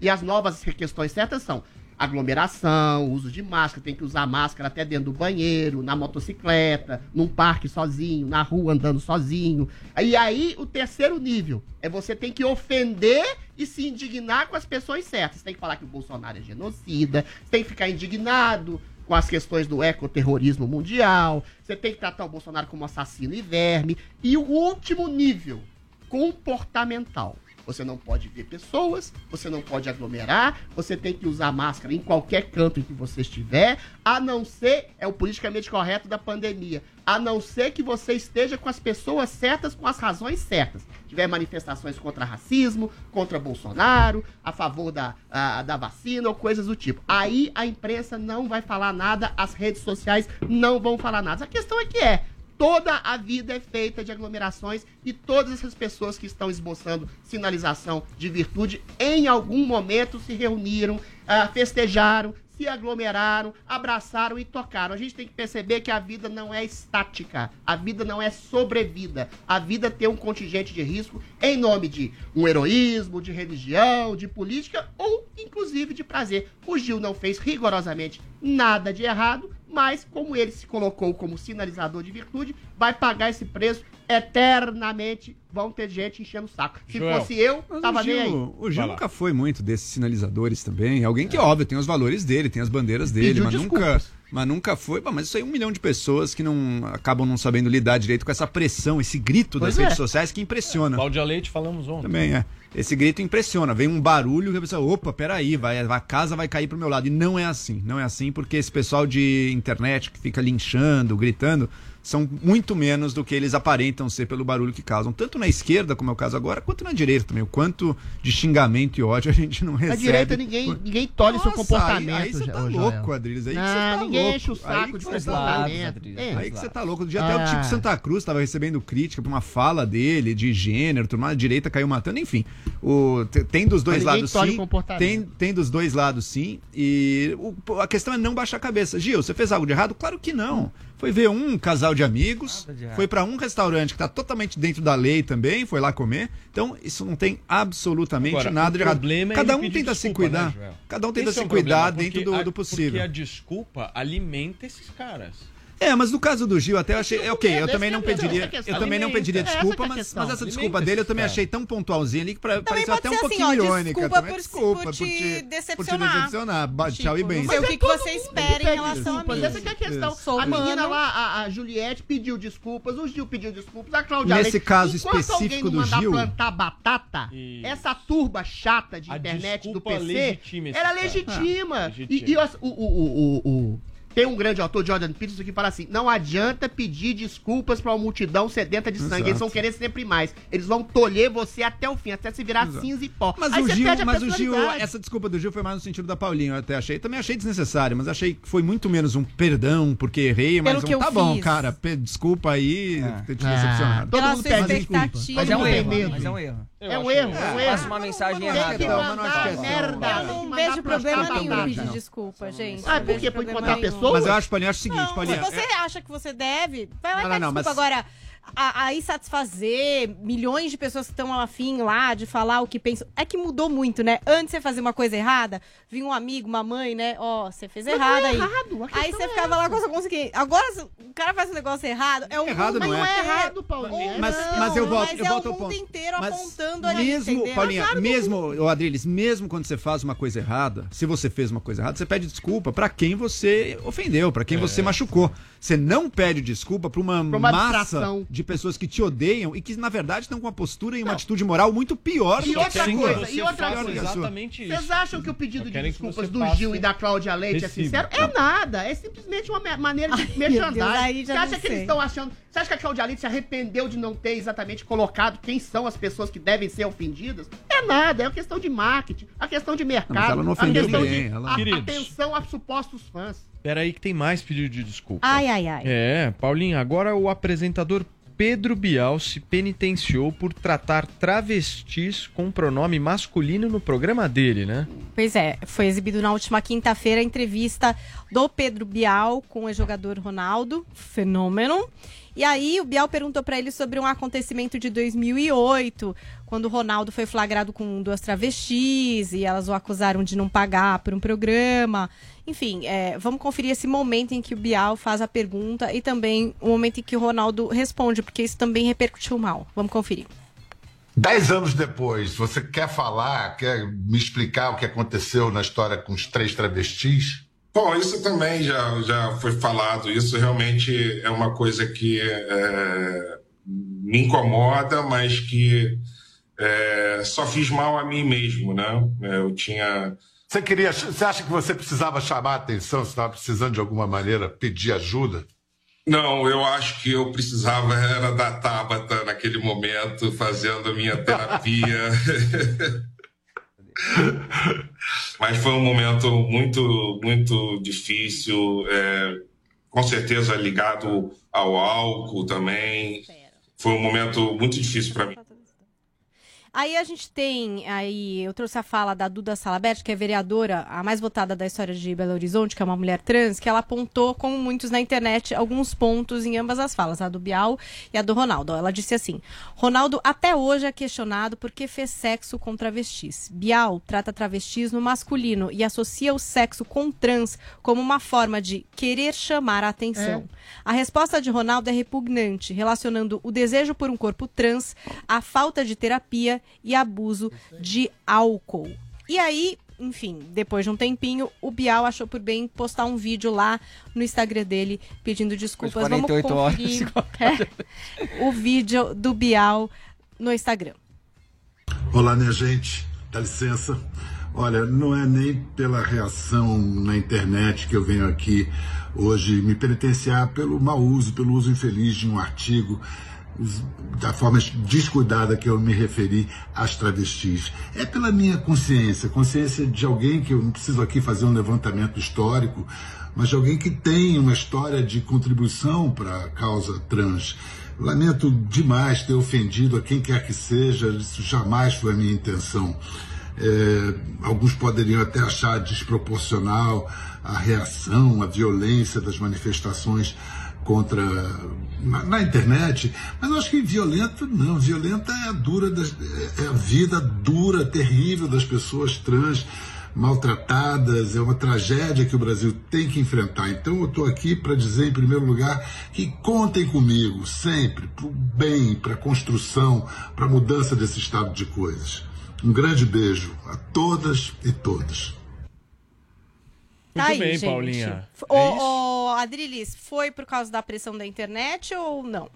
S8: E as novas questões certas são aglomeração, uso de máscara, tem que usar máscara até dentro do banheiro, na motocicleta, num parque sozinho, na rua andando sozinho. E aí, o terceiro nível é você tem que ofender e se indignar com as pessoas certas. Você tem que falar que o Bolsonaro é genocida, você tem que ficar indignado com as questões do ecoterrorismo mundial, você tem que tratar o Bolsonaro como assassino e verme. E o último nível, comportamental. Você não pode ver pessoas, você não pode aglomerar, você tem que usar máscara em qualquer canto em que você estiver, a não ser, é o politicamente correto da pandemia, a não ser que você esteja com as pessoas certas, com as razões certas. Tiver manifestações contra racismo, contra Bolsonaro, a favor da, a- da vacina ou coisas do tipo. Aí a imprensa não vai falar nada, as redes sociais não vão falar nada. A questão é que é, Toda a vida é feita de aglomerações e todas essas pessoas que estão esboçando sinalização de virtude, em algum momento se reuniram, ah, festejaram, se aglomeraram, abraçaram e tocaram. A gente tem que perceber que a vida não é estática, a vida não é sobrevida. A vida tem um contingente de risco em nome de um heroísmo, de religião, de política ou inclusive de prazer. O Gil não fez rigorosamente nada de errado, mas como ele se colocou como sinalizador de virtude, vai pagar esse preço eternamente. Vão ter gente enchendo o saco. Se
S9: Joel.
S8: fosse eu,
S9: Mas
S8: tava
S9: o
S8: nem aí.
S9: Gil, o Gil nunca foi muito desses sinalizadores também. Alguém que, óbvio, tem os valores dele, tem as bandeiras dele,
S8: Pediu
S9: mas nunca,
S8: desculpas.
S9: mas nunca foi. Mas isso aí é um milhão de pessoas que não acabam não sabendo lidar direito com essa pressão, esse grito
S7: Pois
S9: das
S7: é.
S9: redes sociais que impressiona.
S7: Cláudia Leite, falamos ontem.
S9: Também é. Esse grito impressiona. Vem um barulho que a pessoa, opa, peraí, vai, a casa vai cair pro meu lado. E não é assim. Não é assim porque esse pessoal de internet que fica linchando, gritando, são muito menos do que eles aparentam ser pelo barulho que causam. Tanto na esquerda, como é o caso agora, quanto na direita também. O quanto de xingamento e ódio a gente não
S8: Na
S9: recebe.
S8: direita ninguém, ninguém tolhe seu
S9: Nossa,
S8: comportamento.
S9: Aí, aí você tá louco, Adriles. Aí que
S8: Não,
S9: você tá
S8: ninguém
S9: louco.
S8: enche o saco de
S9: que tá
S8: comportamento. É.
S9: Aí que você tá louco. Do dia até o
S8: Ah.
S9: Tico Santa Cruz tava recebendo crítica por uma fala dele, de gênero, tudo mais, a direita caiu matando, enfim. O, te- tem dos dois lados
S8: tolhe
S9: sim.
S8: comportamento.
S9: Tem, tem dos dois lados sim. E o- a questão é não baixar a cabeça. Gil, você fez algo de errado? Claro que não. Foi ver um casal de amigos,
S11: de
S9: foi pra um restaurante que tá totalmente dentro da lei também, foi lá comer. Então, isso não tem absolutamente
S7: Agora,
S9: nada de errado.
S7: problema é
S9: Cada um tenta se
S7: desculpa,
S9: cuidar.
S7: né?
S9: Cada um tenta
S7: Esse é
S9: se
S7: o
S9: cuidar
S7: problema,
S9: dentro do,
S7: a-
S9: do possível.
S7: Porque a desculpa alimenta esses caras.
S9: É, mas no caso do Gil, até eu achei. é, ok, eu também
S7: é
S9: não pediria.
S7: é
S9: Eu também não pediria desculpa,
S7: é
S9: mas, mas essa desculpa dele eu também
S7: caras.
S9: achei tão pontualzinha ali que pra, pareceu até um
S10: ser assim,
S9: pouquinho
S10: ó,
S9: irônica.
S10: desculpa
S9: também.
S10: por-
S9: desculpa
S10: por te
S9: por te
S10: decepcionar.
S9: decepcionar. Tchau e bem.
S10: Não sei o que, que você espera em relação a mim.
S8: Essa que é a questão. A menina lá, a, a Juliette, pediu desculpas, o Gil pediu desculpas, a Cláudia
S9: Nesse
S8: Leite.
S9: caso
S8: Enquanto
S9: específico
S8: alguém não
S9: do
S8: mandar
S9: Gil-
S8: plantar batata, essa turba chata de internet do PC,
S7: cara.
S8: legitima.
S7: Ah,
S8: E,
S7: legitima.
S8: e o, o, o, o- o- tem um grande autor, Jordan Peterson, que fala assim: não adianta pedir desculpas pra uma multidão sedenta de sangue.
S9: Exato.
S8: Eles vão querer sempre mais. Eles vão tolher você até o fim, até se virar
S9: Exato.
S8: cinza e pó.
S9: Mas
S8: Aí
S9: o
S8: você
S9: Gil,
S8: perde a
S9: mas o Gil, essa desculpa do Gil foi mais no sentido da Paulinho, eu até achei. Também achei desnecessário, mas achei que foi muito menos um perdão porque errei, mas
S10: Pelo
S9: um
S10: que eu
S9: tá bom,
S10: fiz.
S9: cara, pe- desculpa aí ter te decepcionado.
S8: todo
S10: Pela
S8: mundo
S10: sua
S8: pede
S10: expectativa.
S8: desculpa.
S11: Mas é um
S8: Todo
S11: erro. Mas é um erro.
S8: É um erro, é um erro.
S11: Passa uma mensagem
S8: Tem
S11: errada.
S9: acho que
S8: mandar merda.
S10: Eu não vejo problema nenhum em pedir desculpa, gente.
S8: Ah, por quê? Por encontrar pessoas?
S9: Mas eu acho, Paulinho, acho o seguinte,
S10: Não, se
S9: Paulinho.
S10: você acha que você deve, vai lá e
S9: não,
S10: desculpa.
S9: mas-
S10: Agora, a- aí satisfazer milhões de pessoas que estão afim lá de falar o que pensam. É que mudou muito, né? Antes você fazia uma coisa errada, vinha um amigo, uma mãe, né? Ó, você fez
S8: Mas não
S10: errado
S8: é
S10: aí.
S8: errado, a
S10: Aí você
S8: é
S10: ficava lá com a sua consciência. Agora, se o cara faz um negócio errado, é o
S9: Errado
S10: mundo
S9: não é.
S10: inteiro.
S8: errado, Paulinho.
S9: Mas,
S10: Não,
S9: mas eu volto,
S10: mas
S9: eu
S10: é
S9: volto
S10: o
S9: ao
S10: mundo
S9: ponto.
S10: inteiro
S9: Mas
S10: apontando ali,
S9: mesmo,
S10: entendeu?
S9: Paulinha,
S10: Claro que
S9: mesmo, o Adriles, mesmo quando você faz uma coisa errada, se você fez uma coisa errada, você pede desculpa pra quem você ofendeu, pra quem
S8: É.
S9: você machucou. Você não pede desculpa pra uma,
S8: uma
S9: massa
S8: distração.
S9: de pessoas que te odeiam e que na verdade estão com uma postura e uma atitude moral muito pior
S8: E
S9: do
S8: outra
S9: que a
S8: coisa,
S9: sua.
S8: e outra coisa.
S9: sua.
S7: Exatamente isso.
S8: Vocês acham que o pedido de desculpas do Gil e da Cláudia Leite é sincero? É nada. É simplesmente uma ma- maneira de (laughs) merchandising.
S10: já
S8: Você acha
S10: não
S8: que eles estão achando. Você acha que a Cláudia Leite se arrependeu de não ter exatamente colocado quem são as pessoas que devem ser ofendidas? É nada, é uma questão de marketing, a questão de mercado.
S9: mas ela não
S8: a
S9: ofendeu
S8: questão
S9: ninguém,
S8: de
S9: ela-
S8: a- atenção a supostos fãs.
S7: Peraí que tem mais pedido de desculpa.
S10: Ai, ai, ai.
S7: É, Paulinho, agora o apresentador Pedro Bial se penitenciou por tratar travestis com pronome masculino no programa dele, né?
S10: Pois é, foi exibido na última quinta-feira a entrevista do Pedro Bial com o ex-jogador Ronaldo, fenômeno. E aí o Bial perguntou pra ele sobre um acontecimento de 2008, quando o Ronaldo foi flagrado com duas travestis e elas o acusaram de não pagar por um programa. Enfim, é, vamos conferir esse momento em que o Bial faz a pergunta e também o momento em que o Ronaldo responde, porque isso também repercutiu mal. Vamos conferir.
S20: Dez anos depois, você quer falar, quer me explicar o que aconteceu na história com os três travestis?
S21: Bom, isso também já, já foi falado. Isso realmente é uma coisa que é, me incomoda, mas que é, só fiz mal a mim mesmo, né? Eu tinha.
S20: Você queria, você acha que você precisava chamar a atenção, você estava precisando de alguma maneira pedir ajuda?
S21: Não, eu acho que eu precisava era da Tabata naquele momento, fazendo a minha terapia. (laughs) Mas foi um momento muito, muito difícil, é, com certeza ligado ao álcool também. Foi um momento muito difícil para mim.
S10: Aí a gente tem, aí eu trouxe a fala da Duda Salabert, que é vereadora, a mais votada da história de Belo Horizonte, que é uma mulher trans, que ela apontou, como muitos na internet, alguns pontos em ambas as falas, a do Bial e a do Ronaldo. Ela disse assim: Ronaldo até hoje é questionado por que fez sexo com travestis. Bial trata travestis no masculino e associa o sexo com trans como uma forma de querer chamar a atenção. A resposta de Ronaldo é repugnante, relacionando o desejo por um corpo trans à falta de terapia e abuso de álcool. E aí, enfim, depois de um tempinho, o Bial achou por bem postar um vídeo lá no Instagram dele pedindo desculpas. Vamos
S11: 48 horas.
S10: conferir (laughs) é, o vídeo do Bial no Instagram.
S22: Olá, minha gente, dá licença. Olha, não é nem pela reação na internet que eu venho aqui hoje me penitenciar pelo mau uso, pelo uso infeliz de um artigo, da forma descuidada que eu me referi às travestis. É pela minha consciência, consciência de alguém que eu não preciso aqui fazer um levantamento histórico, mas de alguém que tem uma história de contribuição para a causa trans. Lamento demais ter ofendido a quem quer que seja, isso jamais foi a minha intenção. É, alguns poderiam até achar desproporcional a reação, a violência das manifestações contra na, na internet, mas eu acho que violento não, violenta é a dura das, é a vida dura, terrível das pessoas trans maltratadas, é uma tragédia que o Brasil tem que enfrentar. Então eu estou aqui para dizer, em primeiro lugar, que contem comigo sempre para o bem, para a construção, para a mudança desse estado de coisas. Um grande beijo a todas e todos.
S10: Tá
S7: Muito
S10: aí,
S7: bem,
S10: gente.
S7: Paulinha. É isso?
S10: ô, Adrilis, foi por causa da pressão da internet ou não?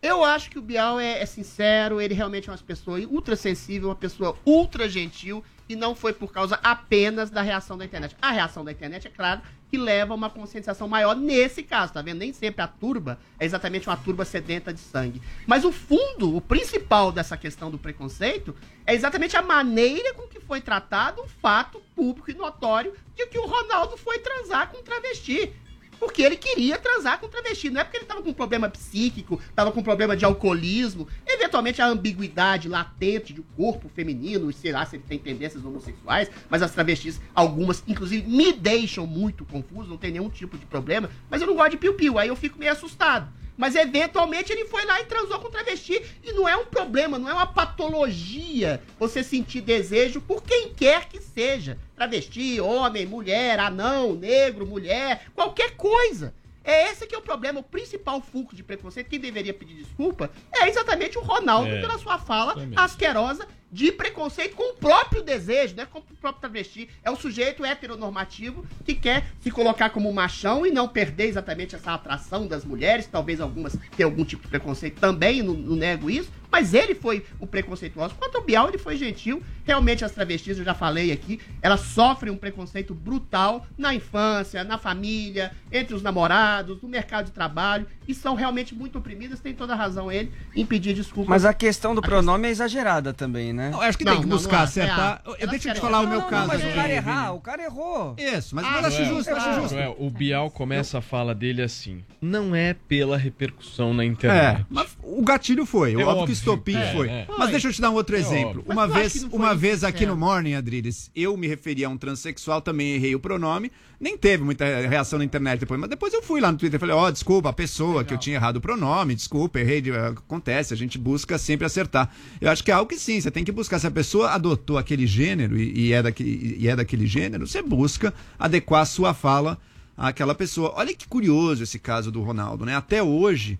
S8: Eu acho que o Bial é, é sincero, ele realmente é uma pessoa ultra sensível, uma pessoa ultra gentil, e não foi por causa apenas da reação da internet. A reação da internet, é claro, que leva a uma conscientização maior nesse caso, tá vendo? Nem sempre a turba é exatamente uma turba sedenta de sangue. Mas o fundo, o principal dessa questão do preconceito, é exatamente a maneira com que foi tratado o fato público e notório de que o Ronaldo foi transar com um travesti. Porque ele queria transar com travesti. Não é porque ele tava com problema psíquico, tava com problema de alcoolismo. Eventualmente a ambiguidade latente um corpo feminino, sei lá se ele tem tendências homossexuais, mas as travestis, algumas, inclusive, me deixam muito confuso, não tem nenhum tipo de problema. Mas eu não gosto de piu-piu, aí eu fico meio assustado. Mas eventualmente ele foi lá e transou com travesti. E não é um problema, não é uma patologia você sentir desejo por quem quer que seja. Travesti, homem, mulher, anão, negro, mulher, qualquer coisa. É esse que é o problema, o principal fulcro de preconceito. Quem deveria pedir desculpa é exatamente o Ronaldo
S19: É,
S8: pela sua fala
S19: mesmo.
S8: asquerosa de preconceito com o próprio desejo, né? Com o próprio travesti. É o sujeito heteronormativo que quer se colocar como machão e não perder exatamente essa atração das mulheres. Talvez algumas tenham algum tipo de preconceito também, não, não nego isso. Mas ele foi o preconceituoso. Quanto ao Bial, ele foi gentil. Realmente as travestis, eu já falei aqui, elas sofrem um preconceito brutal na infância, na família, entre os namorados, no mercado de trabalho. E são realmente muito oprimidas. Tem toda a razão ele em pedir desculpas.
S11: Mas a questão do pronome é exagerada também, né?
S9: Eu acho que tem que buscar acertar. Eu- deixa eu te falar o meu caso
S11: Mas o cara errar, o cara errou.
S9: Isso, mas
S11: Ah,
S9: acho justo, eu acho justo.
S7: Joel, o Bial começa a fala dele assim: não é pela repercussão na
S9: É,
S7: internet.
S9: mas o gatilho foi,
S7: É
S9: óbvio, que estopim
S7: É,
S9: foi.
S7: é.
S9: Mas deixa eu te dar um outro
S7: É
S9: exemplo.
S7: óbvio.
S9: Uma vez,
S7: não
S9: uma vez aqui no Morning, Adriles, eu me referi a um transexual, também errei o pronome. Nem teve muita reação na internet depois, mas depois eu fui lá no Twitter e falei, ó, desculpa, a pessoa que eu tinha errado o pronome, desculpa, errei, de- acontece, a gente busca sempre acertar. Eu acho que é algo que sim, você tem que buscar. Se a pessoa adotou aquele gênero e, e é, daquele, e é daquele gênero, você busca adequar a sua fala àquela pessoa. Olha que curioso esse caso do Ronaldo, né? Até hoje,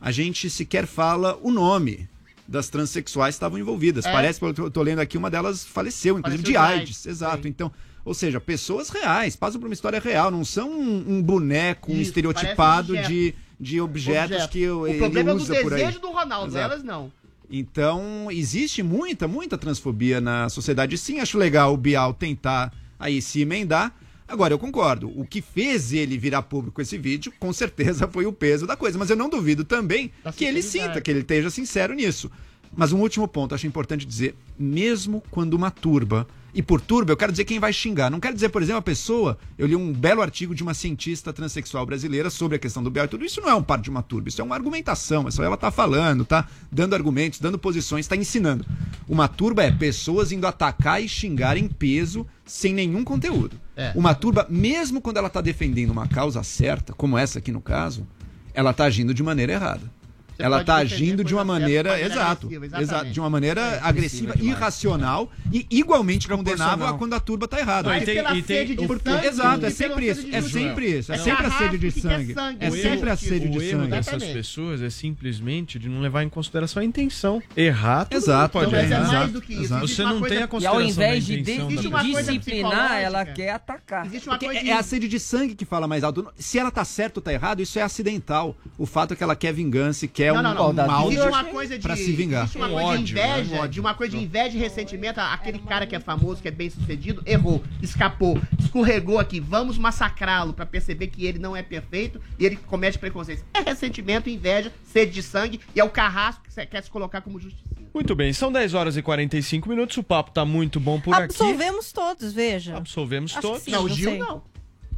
S9: a gente sequer fala o nome das transexuais que estavam envolvidas.
S19: É.
S9: Parece, eu tô, lendo aqui, uma delas faleceu, inclusive
S19: Faleceu
S9: de AIDS.
S19: AIDS,
S9: Exato. Então, ou seja, pessoas reais, passam por uma história real, não são um, um boneco, um
S8: Isso,
S9: estereotipado de, de objetos
S8: Objeto.
S9: que
S8: O
S9: ele
S8: problema é do
S9: usa por aí.
S8: desejo do Ronaldo,
S9: Exato.
S8: elas não.
S9: Então, existe muita, muita transfobia na sociedade. Sim, acho legal o Bial tentar aí se emendar. Agora, eu concordo. O que fez ele virar público esse vídeo, com certeza (laughs) foi o peso da coisa. Mas eu não duvido também que ele sinta, que ele esteja sincero nisso. Mas um último ponto, acho importante dizer, mesmo quando uma turba, e por turba eu quero dizer quem vai xingar, não quero dizer, por exemplo, a pessoa, eu li um belo artigo de uma cientista transexual brasileira sobre a questão do Bial e tudo isso não é um parte de uma turba, isso é uma argumentação, é só ela tá falando, tá dando argumentos, dando posições, tá ensinando. Uma turba é pessoas indo atacar e xingar em peso sem nenhum conteúdo.
S8: É.
S9: Uma turba, mesmo quando ela tá defendendo uma causa certa, como essa aqui no caso, ela tá agindo de maneira errada.
S8: Você
S9: ela tá
S8: defender
S9: agindo de uma
S8: certa
S9: maneira, exato, exato,
S8: exatamente.
S9: de uma maneira
S8: É,
S9: agressiva,
S8: demais.
S9: irracional e igualmente condenável a quando a turba tá errada.
S8: Mas
S9: Porque-
S8: pela sede de sangue
S9: exato, é
S8: e pela
S9: sempre isso, é sempre isso, é
S8: É
S9: sempre a sede de
S8: quer
S9: sangue, é sempre a sede de sangue.
S7: dessas pessoas é simplesmente de não levar em consideração a intenção. Errar,
S9: Exato,
S7: pode
S9: mas é
S7: errar.
S9: mais do que isso.
S7: Exato.
S9: Existe
S7: Você não
S9: coisa-
S7: tem a
S9: E ao
S7: consideração
S11: invés de disciplinar, ela quer atacar.
S9: É é a sede de sangue que fala mais alto. Se ela tá certo ou tá errado, isso é acidental. O fato é que ela quer vingança e quer
S8: não,
S9: um,
S8: não, não.
S9: um mal
S8: Existe uma coisa de,
S9: pra se vingar.
S8: Existe uma
S9: Um
S8: coisa
S9: ódio,
S8: de
S9: né?
S8: inveja,
S9: Um ódio.
S8: de uma coisa de inveja e ressentimento. Aquele cara que é famoso, que é bem sucedido, errou, escapou, escorregou aqui. Vamos massacrá-lo pra perceber que ele não é perfeito e ele comete preconceito. É ressentimento, inveja, sede de sangue e é o carrasco que você quer se colocar como justiça.
S7: Muito bem, são 10 horas e 45 minutos, o papo tá muito bom por aqui.
S10: Absolvemos todos, veja.
S7: Absolvemos
S10: Acho
S7: todos.
S10: sim, Não, o Gil sei. não.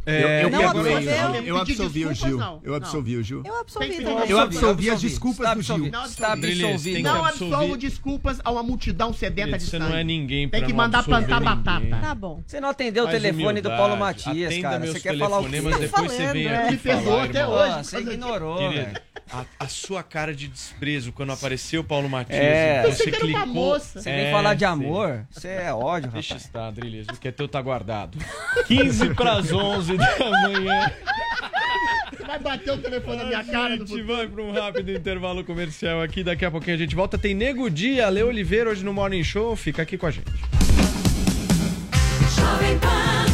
S7: É,
S9: eu, eu,
S7: não absolveu?
S9: eu, absolvi o Gil.
S7: não.
S9: Eu absolvi o Gil.
S10: Eu absolvi
S8: que
S10: também.
S9: Eu absolvi as desculpas do Gil.
S8: Não
S7: Está
S8: absolvo.
S7: absolvido.
S8: Não
S7: que
S8: absolvo desculpas a uma multidão sedenta de
S7: Você
S8: sangue.
S7: não é ninguém
S8: Tem que mandar plantar
S7: ninguém.
S8: batata.
S10: Tá bom.
S11: Você não atendeu o telefone do. Paulo Matias,
S7: Atenda
S11: cara. Você quer falar o quê?
S7: telefonemas, depois você vem aqui
S8: Me perdoa até
S7: irmão.
S8: hoje.
S11: Você ignorou, velho.
S7: a, a sua cara de desprezo quando apareceu o Paulo Matias,
S11: É.
S7: você
S11: que era uma
S7: clicou...
S11: moça. Você vem falar de amor? Você é ódio, rapaz.
S7: Deixa estar, Drilis, o que é teu tá guardado. 15 para as 11 da manhã.
S8: Você vai bater o telefone na minha cara
S7: A
S8: do
S7: gente vai para um rápido intervalo comercial aqui, daqui a pouquinho a gente volta. Tem Nego Dia, Ale Oliveira hoje no Morning Show, fica aqui com a gente.
S19: Jovem Pan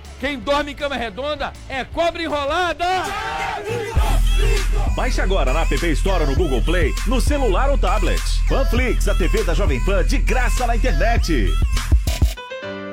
S18: quem dorme em cama redonda é cobra enrolada!
S5: Baixe agora na App Store no Google Play, no celular ou tablet. Panflix, a TV da Jovem Pan de graça na internet.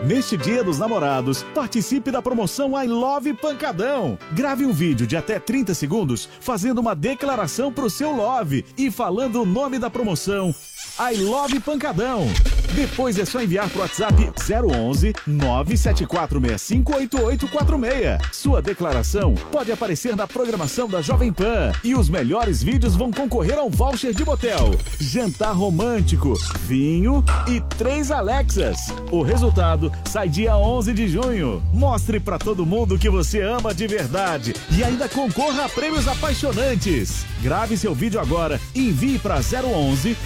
S5: Neste Dia dos Namorados, participe da promoção I Love Pancadão. Grave um vídeo de até 30 segundos fazendo uma declaração pro seu love e falando o nome da promoção. I Love Pancadão. Depois é só enviar pro WhatsApp 011 974658846. Sua declaração pode aparecer na programação da Jovem Pan e os melhores vídeos vão concorrer a um voucher de motel, jantar romântico, vinho e três Alexas. O resultado sai dia 11 de junho. Mostre pra todo mundo que você ama de verdade e ainda concorra a prêmios apaixonantes. Grave seu vídeo agora e envie para 011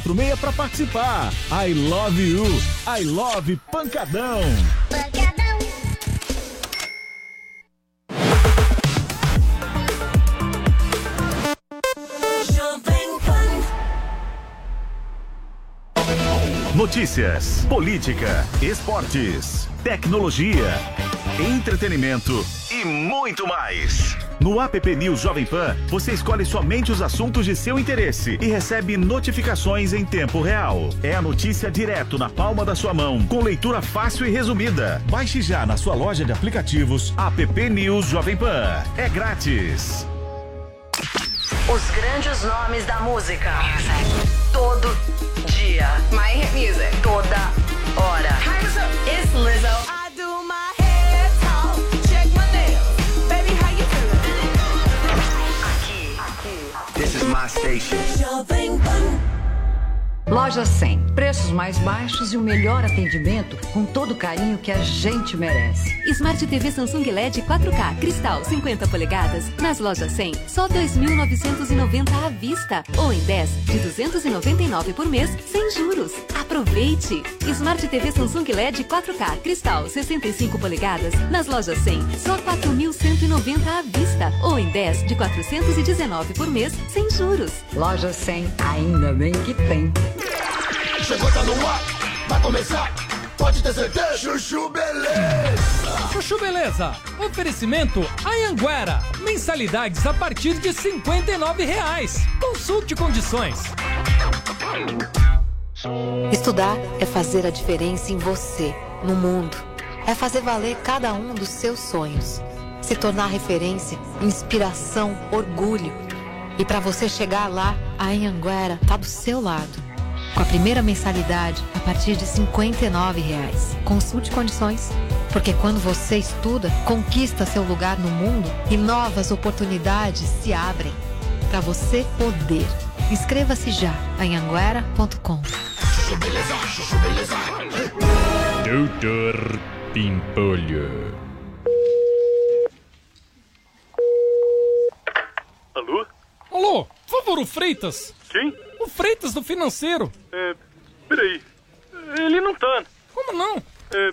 S5: 974658846 para participar. I love you. I love Pancadão.
S19: Jovem Pan.
S5: Notícias, política, esportes, tecnologia, entretenimento e muito mais. No app News Jovem Pan, você escolhe somente os assuntos de seu interesse e recebe notificações em tempo real. É a notícia direto na palma da sua mão, com leitura fácil e resumida. Baixe já na sua loja de aplicativos app News Jovem Pan. É grátis.
S23: Os grandes nomes da música. Todo dia. My hit music. Toda hora. It's Lizzo.
S19: My
S23: station.
S24: Loja 100. Preços mais baixos e o melhor atendimento com todo o carinho que a gente merece.
S25: Smart TV Samsung LED 4K Cristal 50 polegadas nas lojas 100, só 2.990 à vista ou em 10 de 299 por mês sem juros. Aproveite! Smart TV Samsung LED 4K Cristal 65 polegadas nas lojas 100, só 4.190 à vista ou em 10 de 419 por mês sem juros.
S24: Loja 100, ainda bem que tem.
S19: Chegou, tá no ar, vai começar. Pode ter certeza. Chuchu Beleza.
S26: Chuchu Beleza. Oferecimento Anhanguera. Mensalidades a partir de 59 reais. Consulte condições.
S27: Estudar é fazer a diferença em você, no mundo. É fazer valer cada um dos seus sonhos. Se tornar referência, inspiração, orgulho. E para você chegar lá, a Anhanguera tá do seu lado. Com a primeira mensalidade a partir de 59 reais. Consulte condições. Porque quando você estuda, conquista seu lugar no mundo e novas oportunidades se abrem. Para você poder. Inscreva-se já em anguera.com.
S28: Doutor Pimpolho.
S26: Alô? Alô, por favor, o Freitas. Quem? O Freitas do financeiro.
S29: É, peraí. Ele não tá.
S26: Como não?
S29: É,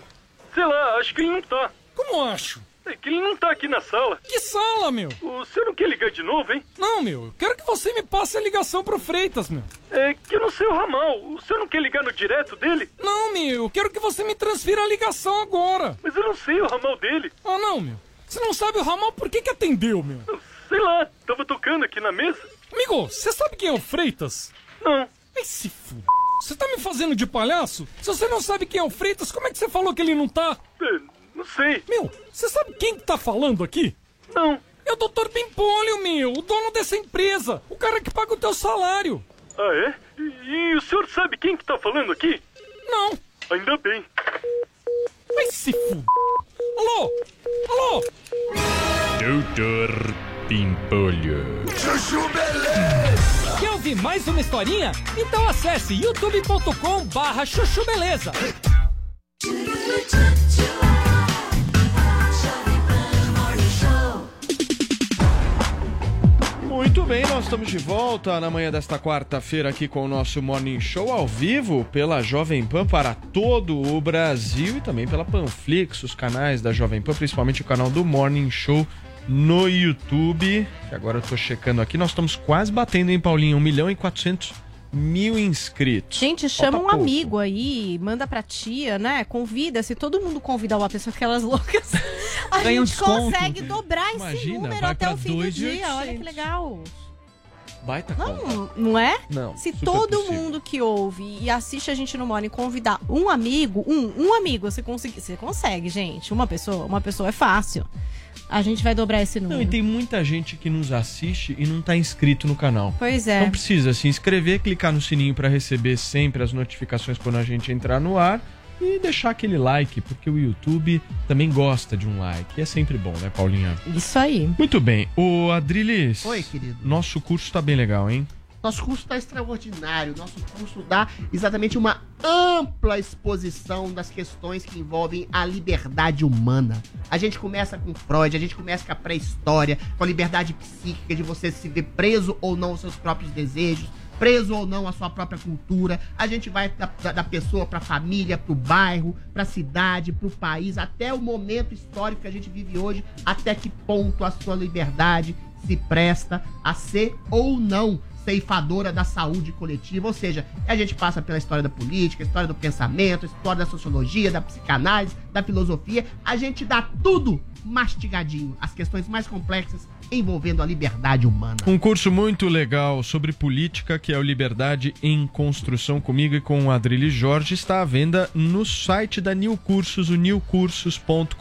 S29: sei lá, acho que ele não tá.
S26: Como acho?
S29: É que ele não tá aqui na sala.
S26: Que sala, meu?
S29: O senhor não quer ligar de novo, hein?
S26: Não, meu, eu quero que você me passe a ligação pro Freitas, meu.
S29: É que eu não sei o ramal. O senhor não quer ligar no direto dele?
S26: Não, meu, eu quero que você me transfira a ligação agora.
S29: Mas eu não sei o ramal dele.
S26: Ah, não, meu. Você não sabe o ramal, por que que atendeu, meu?
S29: Sei lá, tava tocando aqui na mesa.
S26: Amigo, você sabe quem é o Freitas?
S29: Não.
S26: Ai, se f... Você tá me fazendo de palhaço? Se você não sabe quem é o Freitas, como é que você falou que ele não tá?
S29: Não sei.
S26: Meu, você sabe quem que tá falando aqui?
S29: Não.
S26: É o Dr. Pimpolho, meu, o dono dessa empresa. O cara que paga o teu salário.
S29: Ah, é? E, e o senhor sabe quem que tá falando aqui?
S26: Não.
S29: Ainda bem.
S26: Vai se f... Alô? Alô?
S28: Doutor Pimpolho.
S19: Chuchu Beleza.
S26: Quer ouvir mais uma historinha? Então acesse youtube.com barra chuchu beleza.
S7: Muito bem, nós estamos de volta na manhã desta quarta-feira aqui com o nosso Morning Show ao vivo pela Jovem Pan para todo o Brasil e também pela Panflix, os canais da Jovem Pan, principalmente o canal do Morning Show no YouTube. Que agora eu tô checando aqui, nós estamos quase batendo, hein, Paulinho? 1 milhão e 400 mil inscritos.
S10: Gente, chama
S7: Falta
S10: um
S7: pouco.
S10: amigo aí, manda pra tia, né? Convida. Se todo mundo convidar uma pessoa aquelas loucas, (laughs) a
S7: Ganha
S10: gente consegue dobrar esse
S7: Imagina,
S10: número
S7: vai
S10: até o fim do
S7: 2.800.
S10: dia. Olha que legal.
S7: Baita conta.
S10: Não, não é?
S7: Não,
S10: Se todo
S7: possível.
S10: mundo que ouve e assiste a gente no Morning convidar um amigo, um, um amigo, você consegue, você consegue, gente. Uma pessoa, uma pessoa é fácil. A gente vai dobrar esse número.
S7: Não, e tem muita gente que nos assiste e não tá inscrito no canal.
S10: Pois é.
S7: Então precisa se inscrever, clicar no sininho para receber sempre as notificações quando a gente entrar no ar e deixar aquele like, porque o YouTube também gosta de um like. E é sempre bom, né, Paulinha?
S10: Isso aí.
S7: Muito bem. O Adriles.
S8: Oi, querido.
S7: Nosso curso tá bem legal, hein?
S8: Nosso curso está extraordinário. Nosso curso dá exatamente uma ampla exposição das questões que envolvem a liberdade humana. A gente começa com Freud, a gente começa com a pré-história, com a liberdade psíquica de você se ver preso ou não aos seus próprios desejos, preso ou não à sua própria cultura. A gente vai da, da- pessoa para a família, para o bairro, para a cidade, para o país, até o momento histórico que a gente vive hoje, até que ponto a sua liberdade se presta a ser ou não ceifadora da saúde coletiva, ou seja, a gente passa pela história da política, história do pensamento, história da sociologia, da psicanálise, da filosofia, a gente dá tudo mastigadinho, as questões mais complexas envolvendo a liberdade humana.
S7: Um curso muito legal sobre política, que é o Liberdade em Construção comigo e com o Adrilles Jorge, está à venda no site da New Cursos, o newcursos.com.br.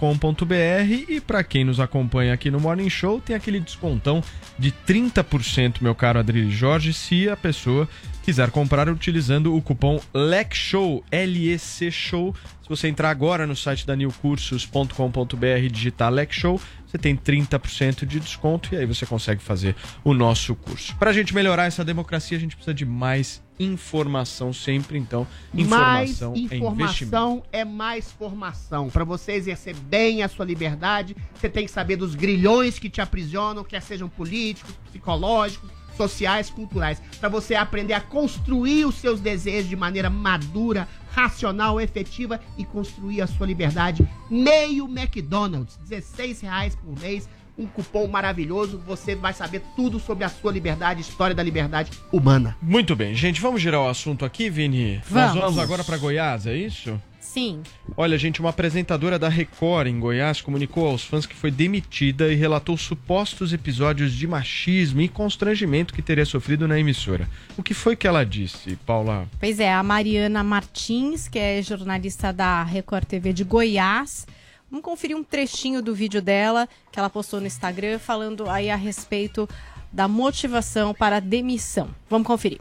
S7: E para quem nos acompanha aqui no Morning Show, tem aquele descontão de 30%, meu caro Adrilles Jorge, se a pessoa quiser comprar utilizando o cupom LECSHOW, L-E-C Show. Se você entrar agora no site da newcursos.com.br e digitar LECSHOW, você tem 30% de desconto e aí você consegue fazer o nosso curso. Para a gente melhorar essa democracia, a gente precisa de mais informação sempre, então.
S8: mais
S7: Informação, é investimento.
S8: informação é mais formação. Para você exercer bem a sua liberdade, você tem que saber dos grilhões que te aprisionam, quer sejam políticos, psicológicos, sociais, culturais. Para você aprender a construir os seus desejos de maneira madura, racional, efetiva e construir a sua liberdade. Meio McDonald's, 16 reais por mês. Um cupom maravilhoso, você vai saber tudo sobre a sua liberdade, história da liberdade humana.
S7: Muito bem, gente, vamos girar o assunto aqui, Vini? Nós
S10: Vamos.
S7: vamos agora para Goiás, é isso?
S10: Sim.
S7: Olha, gente, uma apresentadora da Record em Goiás comunicou aos fãs que foi demitida e relatou supostos episódios de machismo e constrangimento que teria sofrido na emissora. O que foi que ela disse, Paula?
S10: Pois é, a Mariana Martins, que é jornalista da Record TV de Goiás. Vamos conferir um trechinho do vídeo dela que ela postou no Instagram falando aí a respeito da motivação para a demissão. Vamos conferir.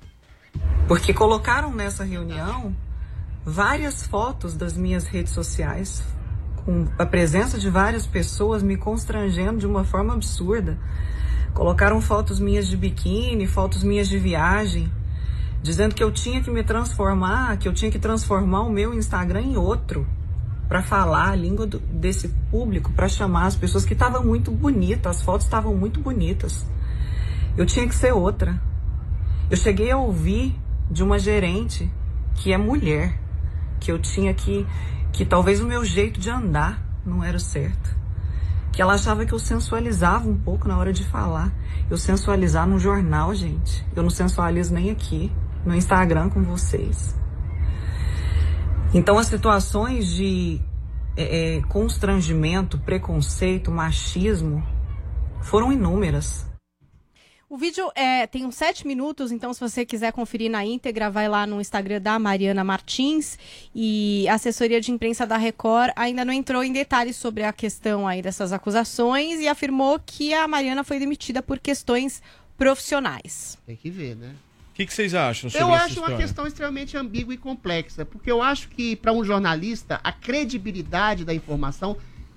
S30: Porque colocaram nessa reunião várias fotos das minhas redes sociais, com a presença de várias pessoas me constrangendo de uma forma absurda. Colocaram fotos minhas de biquíni, fotos minhas de viagem, dizendo que eu tinha que me transformar, que eu tinha que transformar o meu Instagram em outro, para falar a língua do- desse público, para chamar as pessoas que estavam muito bonitas, as fotos estavam muito bonitas. Eu tinha que ser outra. Eu cheguei a ouvir de uma gerente que é mulher, que eu tinha que que talvez o meu jeito de andar não era o certo. Que ela achava que eu sensualizava um pouco na hora de falar. Eu sensualizar no jornal, gente. Eu não sensualizo nem aqui, no Instagram com vocês. Então, as situações de é, é, constrangimento, preconceito, machismo foram inúmeras.
S10: O vídeo é, tem uns sete minutos, então se você quiser conferir na íntegra, vai lá no Instagram da Mariana Martins. E a assessoria de imprensa da Record ainda não entrou em detalhes sobre a questão aí dessas acusações e afirmou que a Mariana foi demitida por questões profissionais.
S8: Tem que ver, né?
S7: O que, que vocês acham sobre
S8: Eu
S7: essa
S8: acho uma questão extremamente ambígua e complexa, porque eu acho que para um jornalista a credibilidade da informação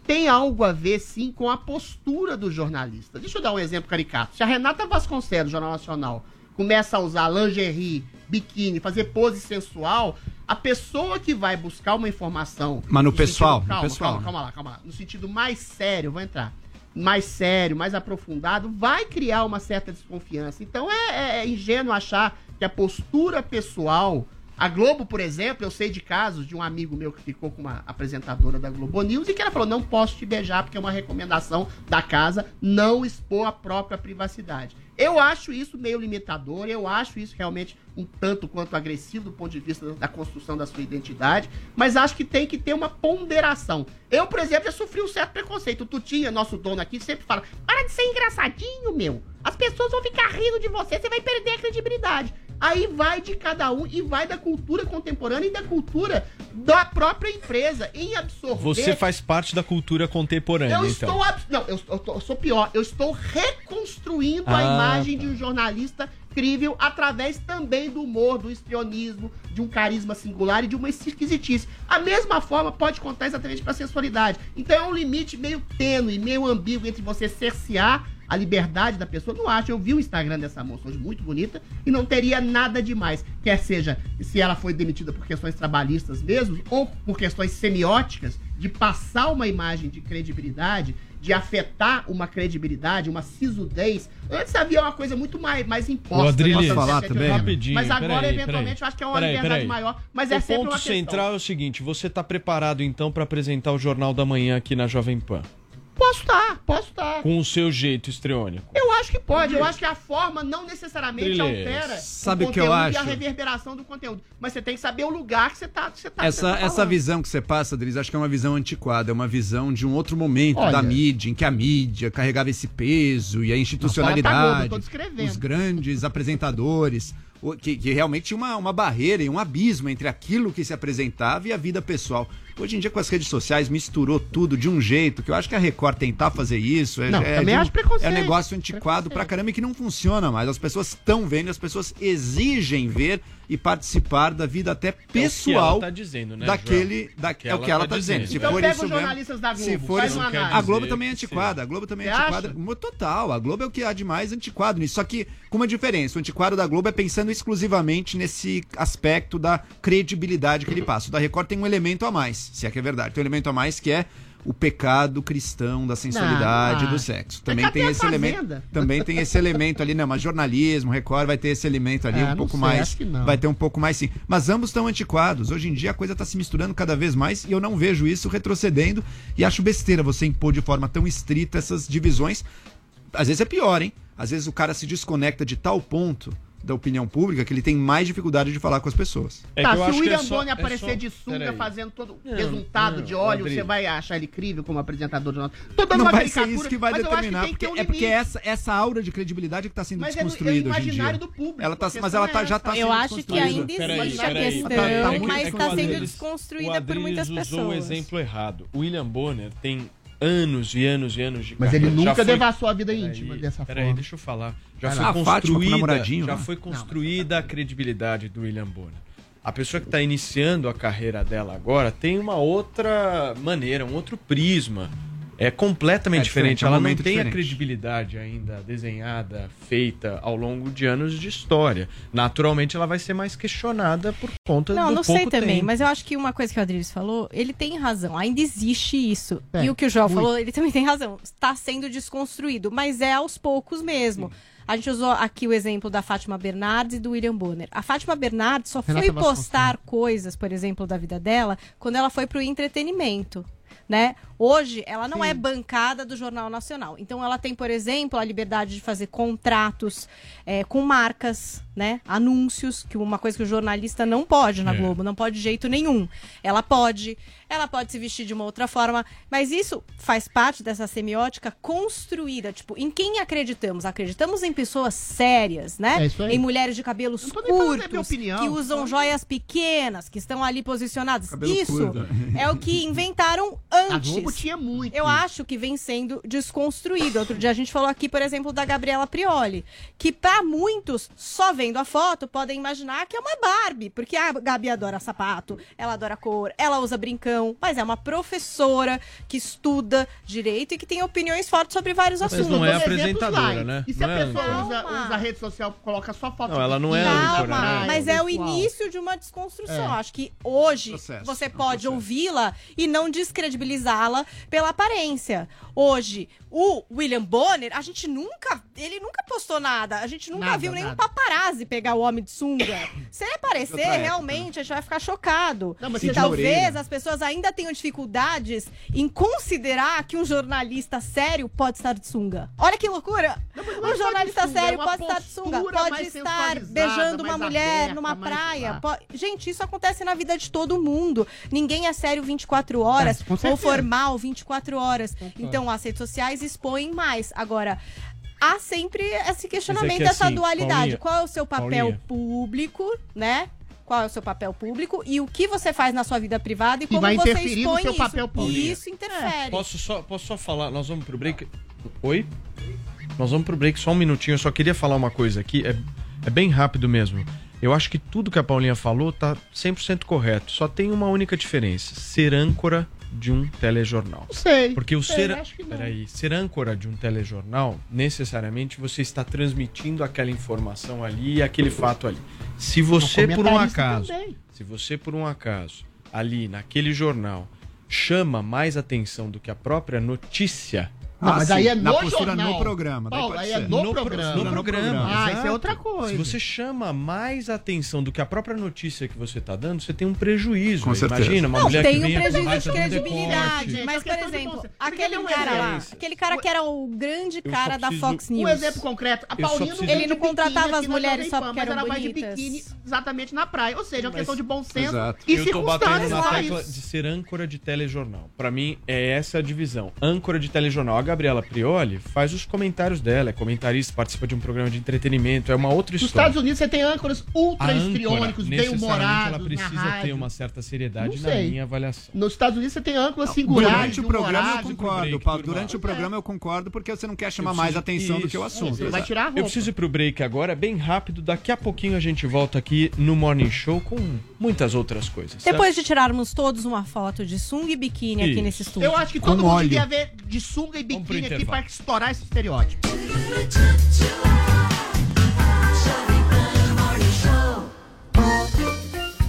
S8: tem algo a ver sim com a postura do jornalista. Deixa eu dar um exemplo caricato. Se a Renata Vasconcelos, Jornal Nacional, começa a usar lingerie, biquíni, fazer pose sensual, a pessoa que vai buscar uma informação.
S9: Mas no
S8: sentido-
S9: pessoal, no
S8: calma,
S9: pessoal,
S8: calma, calma lá, calma lá. No sentido mais sério, vou entrar. Mais sério, mais aprofundado, vai criar uma certa desconfiança. Então é, é- é ingênuo achar que a postura pessoal. A Globo, por exemplo, eu sei de casos de um amigo meu que ficou com uma apresentadora da Globo News e que ela falou: não posso te beijar porque é uma recomendação da casa não expor a própria privacidade. Eu acho isso meio limitador, eu acho isso realmente um tanto quanto agressivo do ponto de vista da construção da sua identidade, mas acho que tem que ter uma ponderação. Eu, por exemplo, já sofri um certo preconceito. O Tutinha, nosso dono aqui, sempre fala: para de ser engraçadinho, meu. As pessoas vão ficar rindo de você, você vai perder a credibilidade. Aí vai de cada um e vai da cultura contemporânea e da cultura da própria empresa em absorver.
S7: Você faz parte da cultura contemporânea,
S8: Eu
S7: então.
S8: estou. abs- Não, eu, eu eu sou pior. Eu estou reconstruindo a
S7: Ah,
S8: imagem
S7: tá.
S8: de um jornalista crível através também do humor, do histrionismo, de um carisma singular e de uma esquisitice. A mesma forma pode contar exatamente para a sensualidade. Então é um limite meio tênue, meio ambíguo entre você cercear a liberdade da pessoa. Não acho. Eu vi o Instagram dessa moça hoje muito bonita e não teria nada demais. Quer seja se ela foi demitida por questões trabalhistas mesmo ou por questões semióticas de passar uma imagem de credibilidade, de afetar uma credibilidade, uma sisudez. Antes havia uma coisa muito mais, mais imposta.
S7: O Adriles,
S8: na nossa
S7: falar também. Rapidinho,
S8: Mas agora,
S7: peraí,
S8: eventualmente,
S7: peraí.
S8: eu acho que é uma
S7: Peraí,
S8: liberdade
S7: peraí.
S8: maior. Mas é
S7: o
S8: sempre
S7: ponto central é o seguinte: você tá preparado então para apresentar o Jornal da Manhã aqui na Jovem Pan?
S8: Posso estar, posso estar.
S7: Com o seu jeito histriônico.
S8: Eu acho que pode. Eu acho que a forma não necessariamente altera
S9: Sabe o
S8: o
S9: que eu
S8: conteúdo e a
S9: acho?
S8: reverberação do conteúdo. Mas você tem que saber o lugar que você tá, que você tá,
S9: Essa,
S8: tá
S9: essa visão que você passa, Adriles, acho que é uma visão antiquada, é uma visão de um outro momento
S8: Olha.
S9: da mídia, em que a mídia carregava esse peso e a
S8: Não fala pra Globo, eu
S9: institucionalidade,
S8: tô descrevendo.
S9: os grandes apresentadores, que, que realmente tinha uma, uma barreira e um abismo entre aquilo que se apresentava e a vida pessoal. Hoje em dia, com as redes sociais, misturou tudo de um jeito que eu acho que a Record tentar fazer isso é,
S8: Não,
S9: é,
S8: também
S9: um-
S8: acho preconceito.
S9: é um negócio antiquado pra caramba e que não funciona mais. As pessoas estão vendo, as pessoas exigem ver e participar da vida até
S7: É o que
S9: pessoal
S7: ela tá dizendo, né,
S9: daquele. Da,
S7: Que
S9: é o
S7: ela
S9: que ela
S7: tá
S9: tá dizendo.
S7: dizendo.
S9: Se
S8: Então
S9: for
S8: pega
S9: isso
S8: os
S9: mesmo-
S8: jornalistas da
S9: se
S8: Globo,
S9: for
S8: faz
S9: isso-
S8: uma
S9: a. Globo também é antiquada. A Globo também é antiquada. Total. A Globo é o que há de mais antiquado nisso. Só que com uma diferença. O antiquado da Globo é pensando exclusivamente nesse aspecto da credibilidade que ele passa. O da Record tem um elemento a mais, se é que é verdade. Tem um elemento a mais que é o pecado cristão da sensualidade
S8: Não,
S9: do
S8: ah.
S9: sexo.
S8: Mas
S9: Também tem esse elemento. Também tem esse elemento ali, né? Mas jornalismo, Record vai ter esse elemento ali
S8: Ah,
S9: um
S8: não
S9: pouco
S8: sei,
S9: mais.
S8: acho que não.
S9: Vai ter um pouco mais sim. Mas ambos estão antiquados. Hoje em dia a coisa está se misturando cada vez mais e eu não vejo isso retrocedendo e acho besteira você impor de forma tão estrita essas divisões. Às vezes é pior, hein? Às vezes o cara se desconecta de tal ponto da opinião pública que ele tem mais dificuldade de falar com as pessoas.
S7: É
S8: tá,
S7: que eu
S8: se
S7: acho
S8: o
S7: que é
S8: William
S7: só-
S8: Bonner
S7: é
S8: aparecer
S7: só-
S8: de sunga fazendo todo
S7: Não,
S8: resultado
S7: não,
S8: de óleo,
S7: Rodrigo.
S8: você vai achar ele incrível como apresentador de nota. Tô dando
S9: Não
S8: uma
S9: vai ser isso que vai determinar,
S8: que
S9: porque,
S8: um
S9: é porque essa, essa aura de credibilidade que está sendo
S8: Mas é é
S9: desconstruída hoje em dia.
S8: imaginário do público,
S9: Ela tá, mas ela tá,
S8: é
S9: já está
S10: Eu acho que ainda
S7: Peraí,
S10: existe a questão,
S9: Tá- tá
S10: mas está sendo desconstruída por muitas
S7: usou
S10: pessoas.
S7: um exemplo errado. O William Bonner tem anos e anos e anos de
S8: Mas ele
S7: carreira. Já
S8: nunca
S7: foi-
S8: devassou a vida
S7: Peraí,
S8: íntima dessa
S7: Peraí,
S8: forma.
S7: deixa eu falar. Já foi
S9: Fátima
S7: construída, já foi construída a credibilidade do William Bonner. A pessoa que está iniciando a carreira dela agora tem uma outra maneira, um outro prisma. É completamente
S9: É diferente,
S7: diferente.
S9: é um
S7: Ela não
S9: momento
S7: tem a
S9: diferente.
S7: credibilidade ainda desenhada, feita ao longo de anos de história. Naturalmente, ela vai ser mais questionada por conta
S10: Não,
S7: do
S10: não
S7: pouco
S10: sei também,
S7: tempo.
S10: mas eu acho que uma coisa que o Adriles falou, ele tem razão. Ainda existe isso.
S8: É,
S10: e o que o João
S8: muito.
S10: falou, ele também tem razão. Está sendo desconstruído, mas é aos poucos mesmo. A gente usou aqui o exemplo da Fátima Bernardes e do William Bonner. A Fátima Bernardes só
S8: Renata
S10: foi postar coisas, por exemplo, da vida dela, quando ela foi pro entretenimento. Né? Hoje, ela não é bancada do Jornal Nacional. Então, ela tem, por exemplo, a liberdade de fazer contratos é, com marcas, né? Anúncios, que uma coisa que o jornalista não pode na
S7: É.
S10: Globo, não pode de jeito nenhum. Ela pode, ela pode se vestir de uma outra forma, mas isso faz parte dessa semiótica construída. Tipo, em quem acreditamos? Acreditamos em pessoas sérias, né?
S8: É isso aí.
S10: Em mulheres de cabelos
S8: Não tô nem falando da minha
S10: curtos,
S8: opinião,
S10: que usam
S8: só-
S10: joias pequenas, que estão ali posicionadas.
S9: Cabelo
S10: isso
S9: curto.
S10: é o que inventaram (laughs)
S8: A
S10: antes.
S8: Globo tinha muito.
S10: Eu acho que vem sendo desconstruído. Outro dia a gente falou aqui, por exemplo, da Gabriela Prioli, que pra muitos, só vendo a foto, podem imaginar que é uma Barbie, porque a Gabi adora sapato, ela adora cor, ela usa brincão, mas é uma professora que estuda direito e que tem opiniões fortes sobre vários
S7: Mas
S10: assuntos.
S7: não é apresentadora, né?
S8: E se
S7: Não
S8: a
S7: é
S8: pessoa usa, usa a rede social, coloca só foto
S7: Não, ela não é
S10: Calma,
S7: né?
S10: mas é o início de uma desconstrução.
S8: É.
S10: Acho que hoje
S9: Processo,
S10: você
S9: é um
S10: pode
S9: processo.
S10: ouvi-la e não descredibilizá-la pela aparência. Hoje, o William Bonner, a gente nunca, ele nunca postou nada. A gente nunca
S8: Nada,
S10: viu nenhum
S8: nada.
S10: paparazzi pegar o homem de sunga. (coughs) Se ele aparecer,
S9: época,
S10: realmente, a gente vai ficar chocado.
S8: Não, mas
S10: e talvez as pessoas ainda tenham dificuldades em considerar que um jornalista sério pode estar de sunga. Olha que loucura!
S8: Não, mas
S10: Um
S8: de
S10: jornalista
S8: sunga, é
S10: sério
S8: uma
S10: pode estar de sunga, pode estar beijando uma mulher
S8: aberta,
S10: numa praia. po- Gente, isso acontece na vida de todo mundo. Ninguém é sério 24 horas
S8: É,
S10: ou formal 24 horas. Então as redes sociais expõem mais. Agora, há sempre esse questionamento,
S7: que
S10: essa
S7: assim,
S10: dualidade.
S7: Paulinha,
S10: Qual é o seu papel
S7: Paulinha.
S10: público, né? Qual é o seu papel público e o que você faz na sua vida privada e como
S8: vai
S10: você expõe
S8: seu
S10: isso.
S8: papel público.
S10: E isso interfere.
S7: Posso só, posso só falar? Nós vamos pro break. Oi? Nós vamos pro break só um minutinho. Eu só queria falar uma coisa aqui. É, é bem rápido mesmo. Eu acho que tudo que a Paulinha falou tá 100% correto. Só tem uma única diferença: ser âncora de um telejornal.
S8: Sei.
S7: Porque o
S8: Sei,
S7: ser,
S8: acho que não.
S7: peraí, ser âncora de um telejornal, necessariamente você está transmitindo aquela informação ali e aquele fato ali. Se você, por um acaso,
S8: também.
S7: se você, por um acaso, ali naquele jornal, chama mais atenção do que a própria notícia.
S8: Não, mas aí é
S9: na
S8: no
S9: postura
S8: jornal.
S9: no programa.
S8: Paulo, aí é no
S7: pro-
S8: programa.
S7: no programa.
S8: Ah, isso é outra coisa.
S7: Se você chama mais atenção do que a própria notícia que você está dando, você tem um prejuízo.
S9: Com certeza.
S7: Imagina uma
S10: Não,
S7: mulher
S10: tem
S7: que
S10: um prejuízo de
S7: um
S10: credibilidade.
S7: decote.
S10: Mas,
S8: É
S10: por exemplo, aquele cara
S8: não é
S10: lá,
S7: isso.
S10: aquele cara que era o grande cara
S7: só
S10: da
S7: preciso-
S10: Fox News.
S8: Um exemplo concreto, a
S7: preciso-
S8: veio
S10: Ele não contratava as mulheres só porque
S8: mas
S10: eram
S8: ela vai de
S10: bonitas.
S8: biquíni exatamente na praia. Ou seja, é uma
S7: Mas-
S8: questão de bom senso
S9: Exato.
S8: e
S7: eu tô batendo
S8: circunstâncias.
S7: na tecla de ser âncora de telejornal. Pra mim, é essa a divisão. Âncora de telejornal. Gabriela Prioli faz os comentários dela, é comentarista, participa de um programa de entretenimento, é uma outra
S8: Nos
S7: história.
S8: Estados Unidos você tem âncoras ultra histriônicos, bem
S7: necessariamente,
S8: humorados.
S7: ela precisa ter uma certa seriedade na minha avaliação.
S8: Nos Estados Unidos você tem âncoras singulares.
S9: Durante o programa eu concordo, Paulo. Durante o programa eu concordo porque você não quer chamar mais atenção do que o
S7: Isso.
S9: assunto.
S8: vai tirar a roupa.
S7: Eu preciso ir pro break agora, bem rápido. Daqui a pouquinho a gente volta aqui no Morning Show com muitas outras coisas. certo?
S10: Depois de tirarmos todos uma foto de sunga e biquíni aqui
S7: Isso.
S10: nesse estúdio.
S8: Eu acho que
S9: Com
S8: todo mundo
S9: óleo.
S8: devia ver de sunga e
S7: pro
S8: biquíni aqui pra estourar esse estereótipo.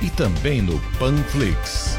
S31: E também no Panflix.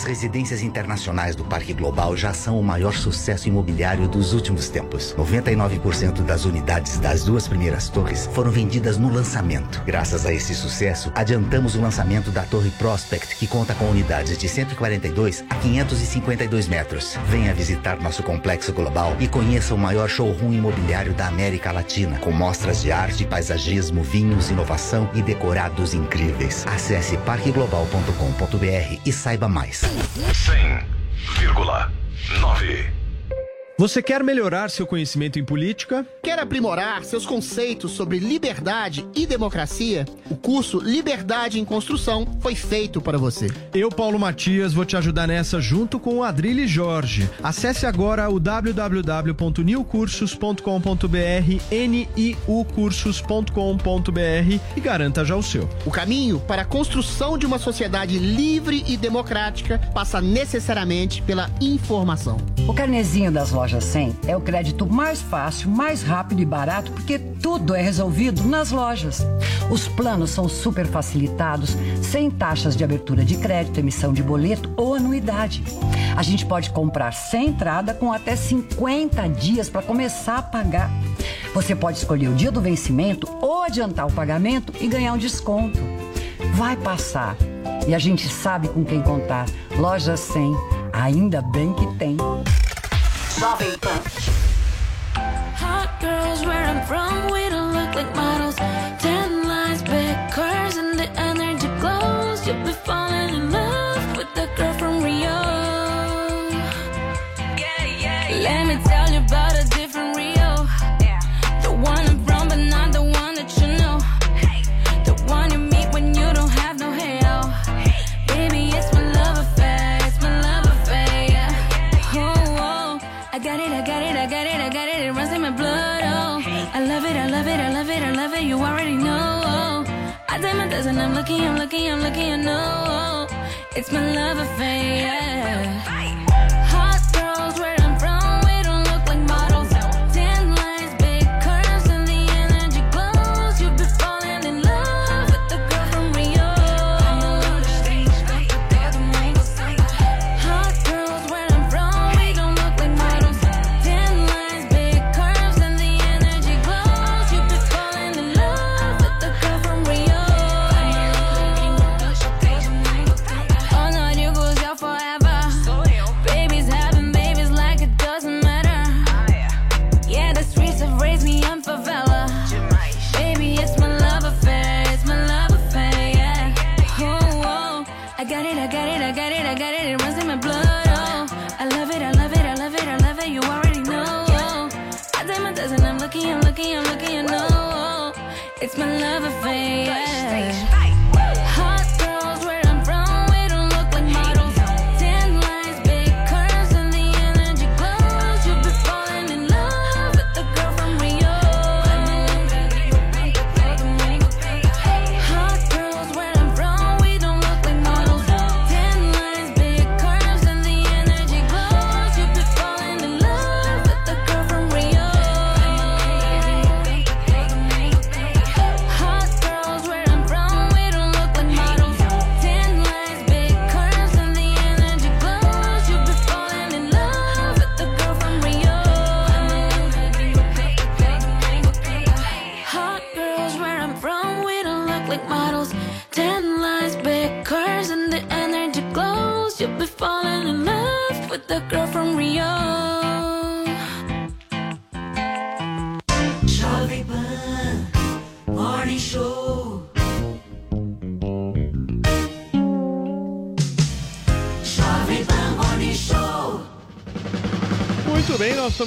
S32: As residências internacionais do Parque Global já são o maior sucesso imobiliário dos últimos tempos. 99% das unidades das duas primeiras torres foram vendidas no lançamento. Graças a esse sucesso, adiantamos o lançamento da Torre Prospect, que conta com unidades de 142 a 552 metros. Venha visitar nosso complexo global e conheça o maior showroom imobiliário da América Latina, com mostras de arte, paisagismo, vinhos, inovação e decorados incríveis. Acesse parqueglobal.com.br e saiba mais.
S5: 100,9.
S7: Você quer melhorar seu conhecimento em política?
S8: Quer aprimorar seus conceitos sobre liberdade e democracia? O curso Liberdade em Construção foi feito para você.
S7: Eu, Paulo Matias, vou te ajudar nessa junto com o Adrilho Jorge. Acesse agora o www.newcursos.com.br, niucursos.com.br e garanta já o seu.
S8: O caminho para a construção de uma sociedade livre e democrática passa necessariamente pela informação.
S24: O carnezinho das lojas 100 é o crédito mais fácil, mais rápido e barato porque tudo é resolvido nas lojas. Os planos são super facilitados, sem taxas de abertura de crédito, emissão de boleto ou anuidade. A gente pode comprar sem entrada com até 50 dias para começar a pagar. Você pode escolher o dia do vencimento ou adiantar o pagamento e ganhar um desconto. Vai passar. E a gente sabe com quem contar. Loja 100, ainda bem que tem.
S19: Hot girls where I'm from, we don't look like models. Ten lines, big curves, and the energy glows. You'll be falling I'm lucky, I'm lucky, I'm lucky. I know. It's my love affair. Yeah.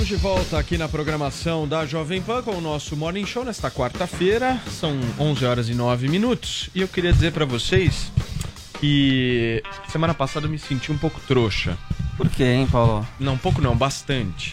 S7: Estamos de volta aqui na programação da Jovem Pan com o nosso Morning Show nesta quarta-feira. São 11 horas e 9 minutos. E eu queria dizer pra vocês que semana passada eu me senti um pouco trouxa.
S33: Por quê, hein, Paulo?
S7: Não, um pouco não, bastante.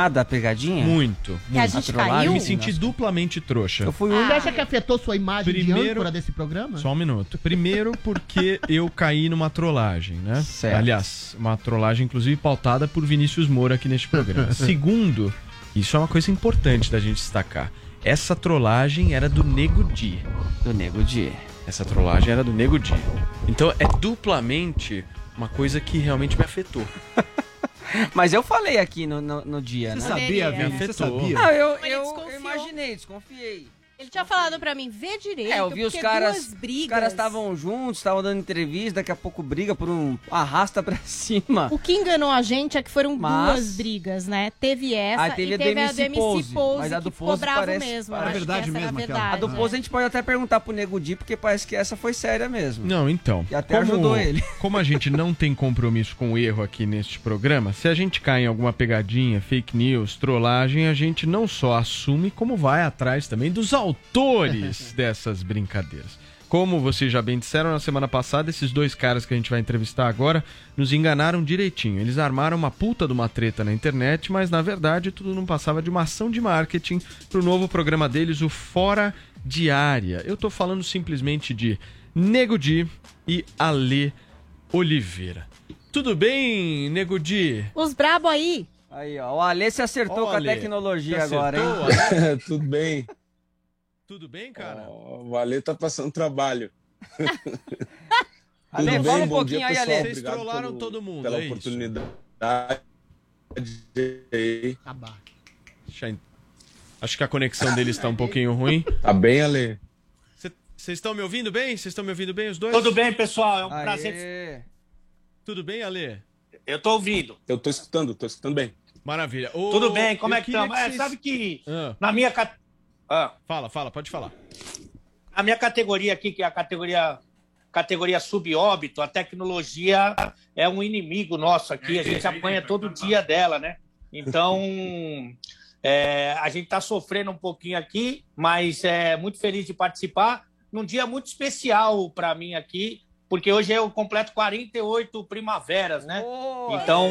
S33: Ah, da pegadinha?
S7: Muito.
S8: Que a
S7: muito.
S8: gente
S7: trollagem.
S8: caiu?
S7: Eu me senti duplamente trouxa.
S33: Eu fui
S8: Você acha que afetou sua imagem de
S7: Primeiro-
S8: âncora desse programa?
S7: Só um minuto. Primeiro porque (laughs) eu caí numa trollagem, né?
S33: Certo.
S7: Aliás, uma trollagem inclusive pautada por Vinícius Moura aqui neste programa. (laughs) Segundo, isso é uma coisa importante da gente destacar. Essa trollagem era do Nego Di.
S33: Do Nego Di.
S7: Essa trollagem era do Nego Di. Então é duplamente uma coisa que realmente me afetou. (laughs)
S33: Mas eu falei aqui no, no, no dia,
S7: Você
S33: né?
S7: sabia, Vini? Você
S33: Afetou.
S7: sabia?
S33: Não, eu, eu, eu imaginei, desconfiei.
S10: Ele tinha falado pra mim, vê direito.
S33: É, eu vi os caras.
S10: duas brigas.
S33: Os caras estavam juntos, estavam dando entrevista, daqui a pouco briga por um arrasta pra (laughs) cima.
S10: O que enganou a gente é que foram
S33: Mas-
S10: duas brigas, né? Teve essa
S33: Aí teve
S10: e
S33: a
S10: teve a do MC
S33: Pose,
S10: Pose,
S33: mas a do
S10: ficou
S33: Pose
S10: bravo
S33: parece-
S10: mesmo.
S33: É
S10: acho que
S9: verdade mesmo aquela.
S10: verdade.
S33: A do Pose a gente pode até perguntar pro Nego Di, porque parece que essa foi séria mesmo.
S7: Não, então.
S33: E até ajudou ele. (laughs)
S7: Como a gente não tem compromisso com o erro aqui neste programa, se a gente cai em alguma pegadinha, fake news, trollagem, a gente não só assume, como vai atrás também dos autores (laughs) dessas brincadeiras. Como vocês já bem disseram na semana passada, esses dois caras que a gente vai entrevistar agora nos enganaram direitinho. Eles armaram uma puta de uma treta na internet, mas na verdade tudo não passava de uma ação de marketing pro novo programa deles, o Fora Diária. Eu tô falando simplesmente de Nego Di e Ale Oliveira. Tudo bem, Nego Di?
S10: Os brabo aí.
S33: Aí, ó. O Alê se acertou com a
S7: Ale.
S33: tecnologia agora, hein?
S7: acertou, Ale? (laughs)
S34: Tudo bem?
S7: Tudo bem, cara?
S34: O Ale tá passando trabalho. (laughs)
S33: Ale,
S34: Tudo
S33: fala
S34: bem?
S33: um
S34: Bom
S33: pouquinho
S34: dia,
S33: aí,
S34: pessoal.
S33: Ale.
S7: Vocês
S34: Obrigado
S7: trollaram
S34: pelo-
S7: todo mundo,
S34: pela
S7: é
S34: oportunidade.
S7: Acho que a conexão deles está um pouquinho ruim.
S34: Tá bem, Ale?
S7: Vocês estão me ouvindo bem? Vocês estão me ouvindo bem, os dois?
S35: Tudo bem, pessoal? É um
S33: Aê.
S35: prazer.
S7: Tudo bem, Ale?
S35: Eu tô ouvindo.
S34: Eu tô escutando, tô escutando bem.
S7: Maravilha. Ô,
S35: Tudo bem, como é que estamos? É,
S7: vocês-
S35: sabe que
S7: Ah.
S35: na minha ah,
S7: Fala, fala, pode falar.
S35: a minha categoria aqui, que é a categoria categoria subóbito, a tecnologia é um inimigo nosso aqui, a gente apanha todo dia dela, né? Então, é, a gente está sofrendo um pouquinho aqui, mas é muito feliz de participar num dia muito especial para mim aqui, porque hoje eu completo 48 primaveras, né? Então,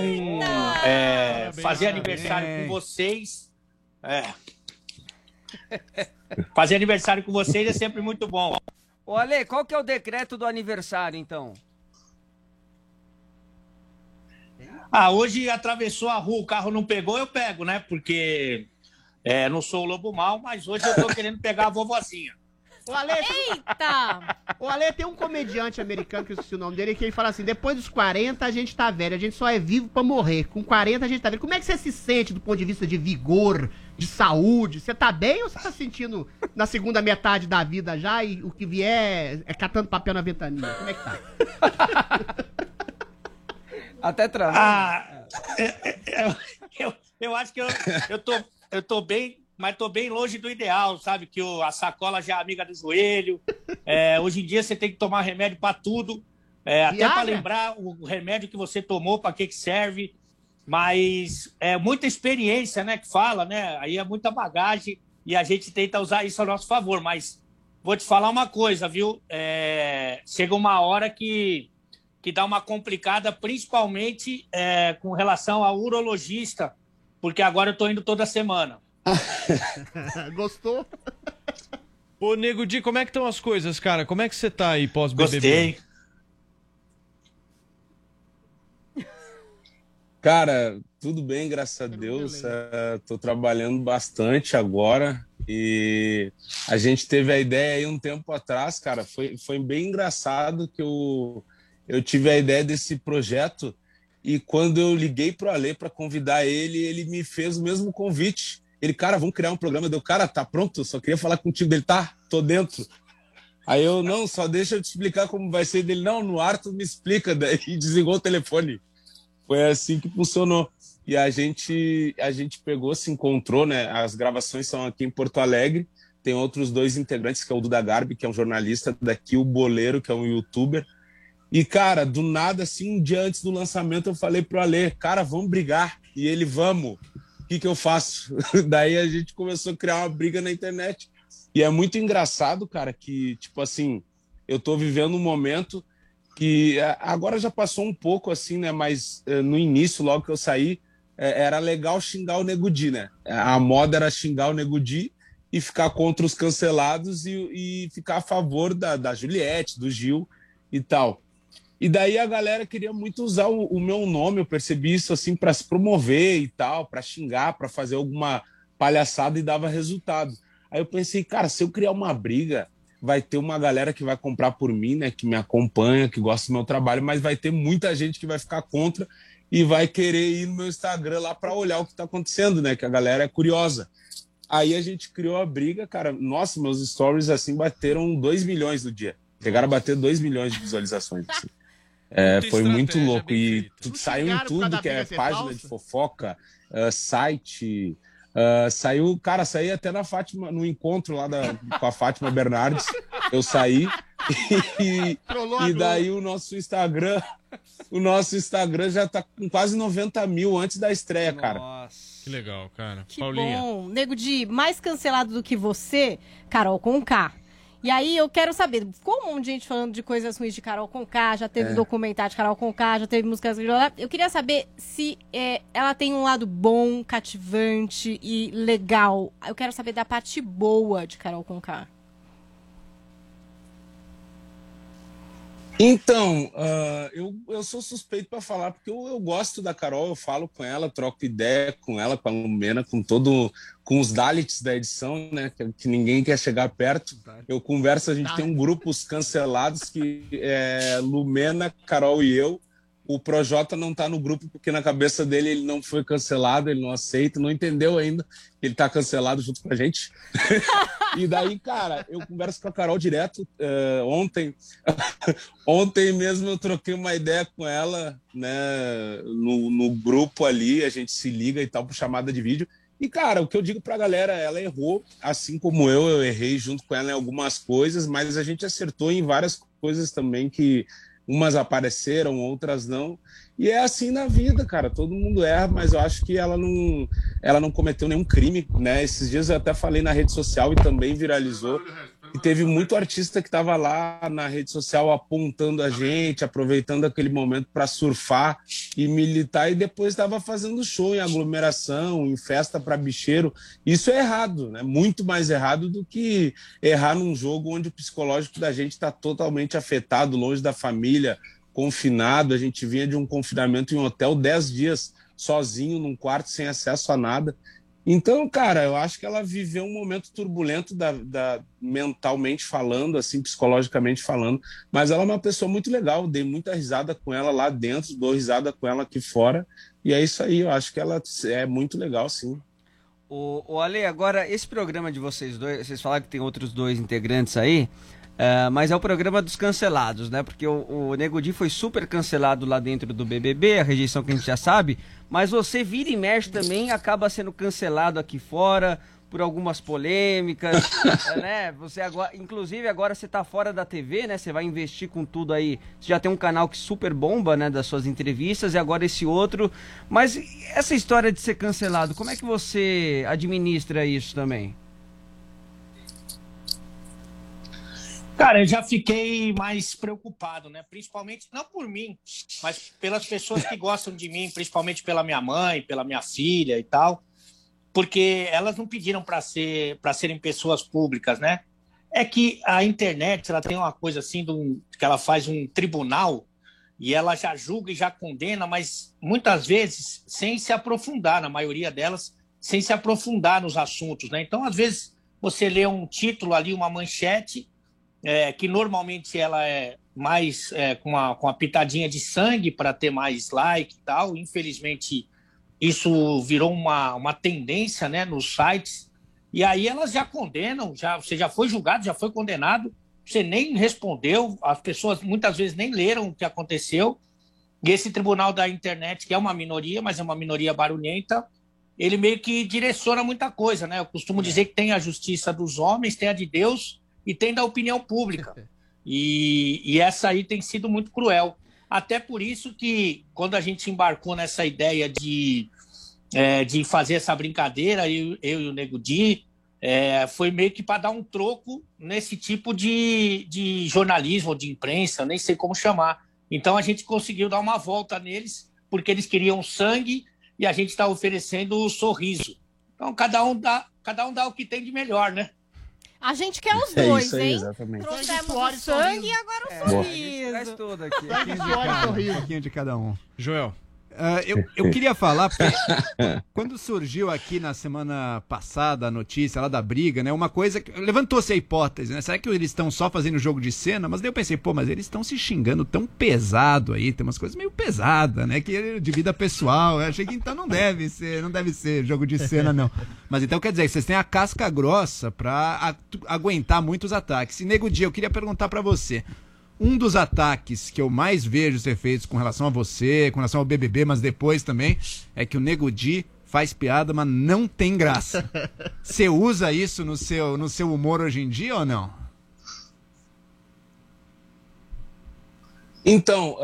S35: é, fazer aniversário com vocês, é, (laughs) fazer aniversário com vocês é sempre muito bom.
S33: Ô, Ale, qual que é o decreto do aniversário, então?
S35: Ah, hoje atravessou a rua, o carro não pegou, eu pego, né? Porque é, não sou o lobo mal, mas hoje eu tô querendo pegar a vovozinha.
S8: O Ale,
S10: Eita!
S8: o Ale tem um comediante americano, que eu esqueci o nome dele, que ele fala assim: depois dos 40 a gente tá velho, a gente só é vivo pra morrer. Com 40 a gente tá velho. Como é que você se sente do ponto de vista de vigor, de saúde? Você tá bem ou você tá sentindo na segunda metade da vida já e o que vier é catando papel na ventania? Como é que tá?
S33: Até travou.
S35: Ah, é, é, é, eu, eu acho que eu, eu, tô, eu tô bem, mas tô bem longe do ideal, sabe? Que o, a sacola já é amiga do joelho. É, hoje em dia você tem que tomar remédio para tudo. É, até para lembrar o, o remédio que você tomou, para que, que serve. Mas é muita experiência, né? Que fala, né? Aí é muita bagagem e a gente tenta usar isso a nosso favor. Mas vou te falar uma coisa, viu? É, chega uma hora que, que dá uma complicada, principalmente é, com relação ao urologista, porque agora eu tô indo toda semana. (laughs)
S8: Gostou?
S7: Ô, Nego Di, como é que estão as coisas, cara? Como é que você tá aí pós-BBB?
S35: Gostei. (laughs)
S34: Cara, tudo bem, graças a Deus. É, tô trabalhando bastante agora e a gente teve a ideia aí um tempo atrás, cara. Foi, foi bem engraçado que eu, eu tive a ideia desse projeto e quando eu liguei pro Ale para convidar ele, ele me fez o mesmo convite. Ele, cara, vamos criar um programa. Deu, cara, tá pronto? Só queria falar contigo. Ele, tá, tô dentro. Aí eu, não, só deixa eu te explicar como vai ser. Dele, não, no ar tu me explica. (laughs) Daí desligou o telefone. Foi assim que funcionou. E a gente, a gente pegou, se encontrou, né? As gravações são aqui em Porto Alegre. Tem outros dois integrantes, que é o Duda Garbi, que é um jornalista daqui, o Boleiro, que é um youtuber. E, cara, do nada, assim, um dia antes do lançamento, eu falei pro Ale, cara, vamos brigar. E ele, vamos. O que, que eu faço? (laughs) Daí a gente começou a criar uma briga na internet. E é muito engraçado, cara, que, tipo assim, eu tô vivendo um momento que é, agora já passou um pouco, assim, né? Mas é, no início, logo que eu saí, é, era legal xingar o Negudi, né? A moda era xingar o Negudi e ficar contra os cancelados e, e ficar a favor da, da Juliette, do Gil e tal. E daí a galera queria muito usar o, o meu nome, eu percebi isso assim para se promover e tal, para xingar, para fazer alguma palhaçada e dava resultado. Aí eu pensei, cara, se eu criar uma briga, vai ter uma galera que vai comprar por mim, né, que me acompanha, que gosta do meu trabalho, mas vai ter muita gente que vai ficar contra e vai querer ir no meu Instagram lá para olhar o que está acontecendo, né, que a galera é curiosa. Aí a gente criou a briga, cara. Nossa, meus stories assim bateram 2 milhões no dia. Chegaram a bater 2 2 de visualizações. Assim. É, foi muito louco. E tu, saiu em tudo que é página de fofoca, uh, site. Uh, saiu, cara, saí até na Fátima, no encontro lá da, com a Fátima Bernardes. Eu saí (laughs) e, e daí o nosso Instagram, o nosso Instagram já tá com quase 90 mil antes da estreia, cara.
S7: Que legal, cara.
S10: Que
S7: Paulinha.
S10: bom. Nego de mais cancelado do que você, Carol Conká. E aí eu quero saber, ficou um monte de gente falando de coisas ruins de Carol Conká, já teve
S34: É.
S10: documentário de Carol Conká, já teve músicas... Eu queria saber se é, ela tem um lado bom, cativante e legal. Eu quero saber da parte boa de Carol Conká.
S34: Então, ah, eu, eu sou suspeito para falar, porque eu, eu gosto da Carol, eu falo com ela, troco ideia com ela, com a Lumena, com todo, com os Dalits da edição, né? Que, que ninguém quer chegar perto. Eu converso, a gente tem um grupo os cancelados que é Lumena, Carol e eu. O Projota não tá no grupo porque na cabeça dele ele não foi cancelado, ele não aceita, não entendeu ainda que ele tá cancelado junto com a gente. (laughs) e daí, cara, eu converso com a Carol direto. eh, ontem, (laughs) ontem mesmo eu troquei uma ideia com ela, né, no, no grupo ali, a gente se liga e tal por chamada de vídeo. E, cara, o que eu digo pra galera, ela errou, assim como eu, eu errei junto com ela em algumas coisas, mas a gente acertou em várias coisas também que umas apareceram, outras não. E é assim na vida, cara. Todo mundo erra, mas eu acho que ela não, ela não cometeu nenhum crime, né? Esses dias eu até falei na rede social e também viralizou. E teve muito artista que estava lá na rede social apontando a gente, aproveitando aquele momento para surfar e militar, e depois estava fazendo show em aglomeração, em festa para bicheiro. Isso é errado, né? Muito mais errado do que errar num jogo onde o psicológico da gente está totalmente afetado, longe da família, confinado. A gente vinha de um confinamento em um hotel 10 dias sozinho num quarto sem acesso a nada. Então, cara, eu acho que ela viveu um momento turbulento da, da- mentalmente falando, assim, psicologicamente falando, mas ela é uma pessoa muito legal, dei muita risada com ela lá dentro, dou risada com ela aqui fora, e é isso aí, eu acho que ela é muito legal, sim.
S33: O, o Ale, agora, esse programa de vocês dois, vocês falaram que tem outros dois integrantes aí. É, mas é o programa dos cancelados, né? Porque o, o Nego Di foi super cancelado lá dentro do BBB, a rejeição que a gente já sabe. Mas você vira e mexe também, acaba sendo cancelado aqui fora por algumas polêmicas, (laughs) né? Você agora, inclusive agora você tá fora da TV, né? Você vai investir com tudo aí. Você já tem um canal que super bomba, né, das suas entrevistas e agora esse outro. Mas essa história de ser cancelado, como é que você administra isso também?
S35: Cara, eu já fiquei mais preocupado, né? Principalmente, não por mim, mas pelas pessoas que gostam de mim, principalmente pela minha mãe, pela minha filha e tal, porque elas não pediram para ser, para serem pessoas públicas, né? É que a internet, ela tem uma coisa assim, que ela faz um tribunal e ela já julga e já condena, mas muitas vezes sem se aprofundar, na maioria delas, sem se aprofundar nos assuntos, né? Então, às vezes, você lê um título ali, uma manchete, é, que normalmente ela é mais é, com, uma, com uma pitadinha de sangue para ter mais like e tal. Infelizmente, isso virou uma, uma tendência né, nos sites. E aí elas já condenam, já, você já foi julgado, já foi condenado, você nem respondeu, as pessoas muitas vezes nem leram o que aconteceu. E esse tribunal da internet, que é uma minoria, mas é uma minoria barulhenta, ele meio que direciona muita coisa, né? Eu costumo dizer que tem a justiça dos homens, tem a de Deus e tem da opinião pública. (laughs) E, e essa aí tem sido muito cruel. Até por isso que, quando a gente embarcou nessa ideia de, é, de fazer essa brincadeira, eu, eu e o Nego Di, é, foi meio que para dar um troco nesse tipo de, de jornalismo, de imprensa, nem sei como chamar. Então a gente conseguiu dar uma volta neles, porque eles queriam sangue e a gente está oferecendo o sorriso. Então cada um, dá, cada um dá o que tem de melhor, né?
S10: A gente quer (laughs) os
S35: É
S10: dois,
S35: isso aí,
S10: hein?
S35: exatamente.
S10: Trouxemos
S8: Suor
S10: o
S8: e
S10: sangue e agora o
S9: Boa.
S10: sorriso.
S33: Traz tudo aqui.
S9: Um pouquinho de cada, um pouquinho de cada um.
S7: Joel.
S9: Ah, eu, eu (laughs) queria falar, quando surgiu aqui na semana passada a notícia lá da briga, né? Uma coisa que levantou-se a hipótese, né? Será que eles estão só fazendo jogo de cena? Mas daí eu pensei, pô, mas eles estão se xingando tão pesado aí, tem umas coisas meio pesadas, né? Que de vida pessoal. Eu achei que então não deve ser, não deve ser jogo de cena, não. Mas então quer dizer que vocês têm a casca grossa pra aguentar muitos ataques. E nego dia, eu queria perguntar pra você. Um dos ataques que eu mais vejo ser feitos com relação a você, com relação ao BBB, mas depois também, é que o Nego Di faz piada, mas não tem graça. (laughs) Você usa isso no seu, no seu humor hoje em dia ou não?
S34: Então,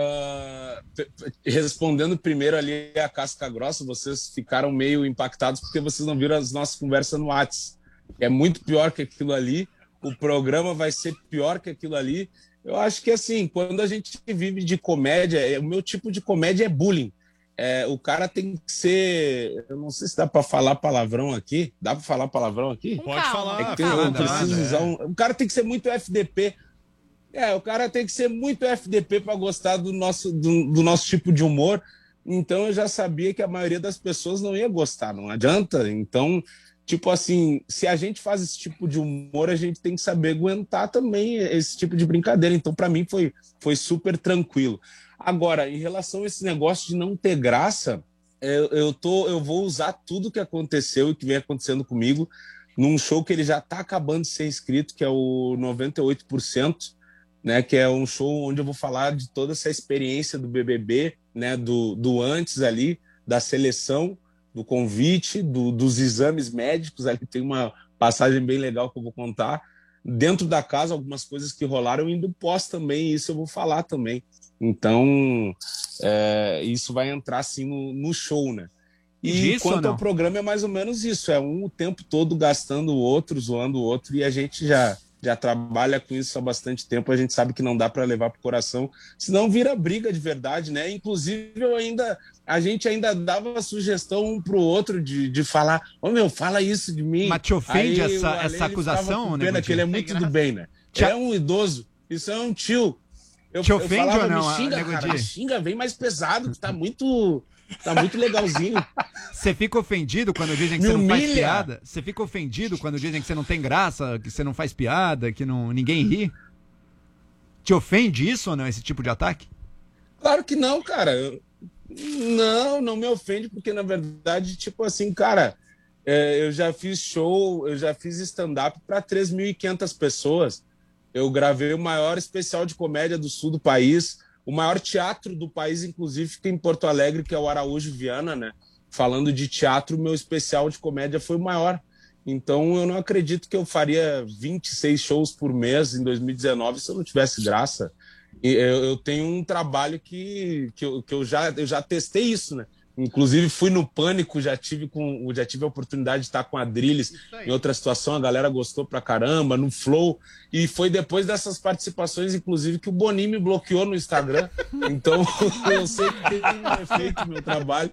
S34: p- respondendo primeiro ali a casca grossa, vocês ficaram meio impactados porque vocês não viram as nossas conversas no Whats. É muito pior que aquilo ali. O programa vai ser pior que aquilo ali. Eu acho que assim, quando a gente vive de comédia, é- o meu tipo de comédia é bullying. É, o cara tem que ser. Eu não sei se dá para falar palavrão aqui. Dá para falar palavrão aqui?
S7: Pode falar.
S34: É que tem- eu
S7: Nada,
S34: preciso
S7: nada,
S34: usar
S7: é.
S34: um- O cara tem que ser muito FDP. É, o cara tem que ser muito FDP para gostar do nosso, do, do nosso tipo de humor. Então eu já sabia que a maioria das pessoas não ia gostar, não adianta. Então, tipo assim, se a gente faz esse tipo de humor, a gente tem que saber aguentar também esse tipo de brincadeira. Então, para mim, foi, foi super tranquilo. Agora, em relação a esse negócio de não ter graça, eu, eu, tô, eu vou usar tudo que aconteceu e que vem acontecendo comigo num show que ele já está acabando de ser escrito, que é o 98%, né, que é um show onde eu vou falar de toda essa experiência do BBB, né, do, do antes ali, da seleção, do convite, do, dos exames médicos, ali tem uma passagem bem legal que eu vou contar. Dentro da casa, algumas coisas que rolaram, e do pós também, isso eu vou falar também. Então, é, isso vai entrar assim no, no show, né? E
S9: Disso
S34: quanto ao programa é mais ou menos isso, é um o tempo todo gastando o outro, zoando o outro, e a gente já, já trabalha com isso há bastante tempo, a gente sabe que não dá para levar pro coração, senão vira briga de verdade, né? Inclusive eu ainda a gente ainda dava sugestão um pro outro de, de falar, ô meu, fala isso de mim.
S9: Mas te ofende
S34: Aí
S9: essa-
S34: o Ale,
S9: essa acusação, né,
S34: pena que ele é muito do bem, né?
S9: Te-
S34: é um idoso, isso é um tio. Eu,
S9: Te
S34: eu
S9: ofende
S34: falava,
S9: ou não,
S34: Me xinga, cara, me xinga, vem mais pesado, que tá (laughs) muito, tá muito legalzinho. (laughs)
S9: Você fica ofendido quando dizem que
S34: Me
S9: você não faz piada? Você fica ofendido quando dizem que você não tem graça, que você não faz piada, que não, ninguém ri? Te ofende isso ou não, esse tipo de ataque?
S34: Claro que não, cara. Eu- Não, não me ofende, porque na verdade, tipo assim, cara, é, eu já fiz show, eu já fiz stand-up para 3.500 pessoas. Eu gravei o maior especial de comédia do sul do país, o maior teatro do país, inclusive, fica em Porto Alegre, que é o Araújo Viana, né? Falando de teatro, meu especial de comédia foi o maior. Então eu não acredito que eu faria 26 shows por mês em 2019 se eu não tivesse graça. Eu, eu tenho um trabalho que, que, eu, que eu, já, eu já testei isso, né? Inclusive fui no Pânico, já tive, com, já tive a oportunidade de estar com a Drilis em outra situação, a galera gostou pra caramba, no Flow. E foi depois dessas participações, inclusive, que o Boninho me bloqueou no Instagram. (laughs) Então (laughs) eu sei que tem um efeito no meu trabalho.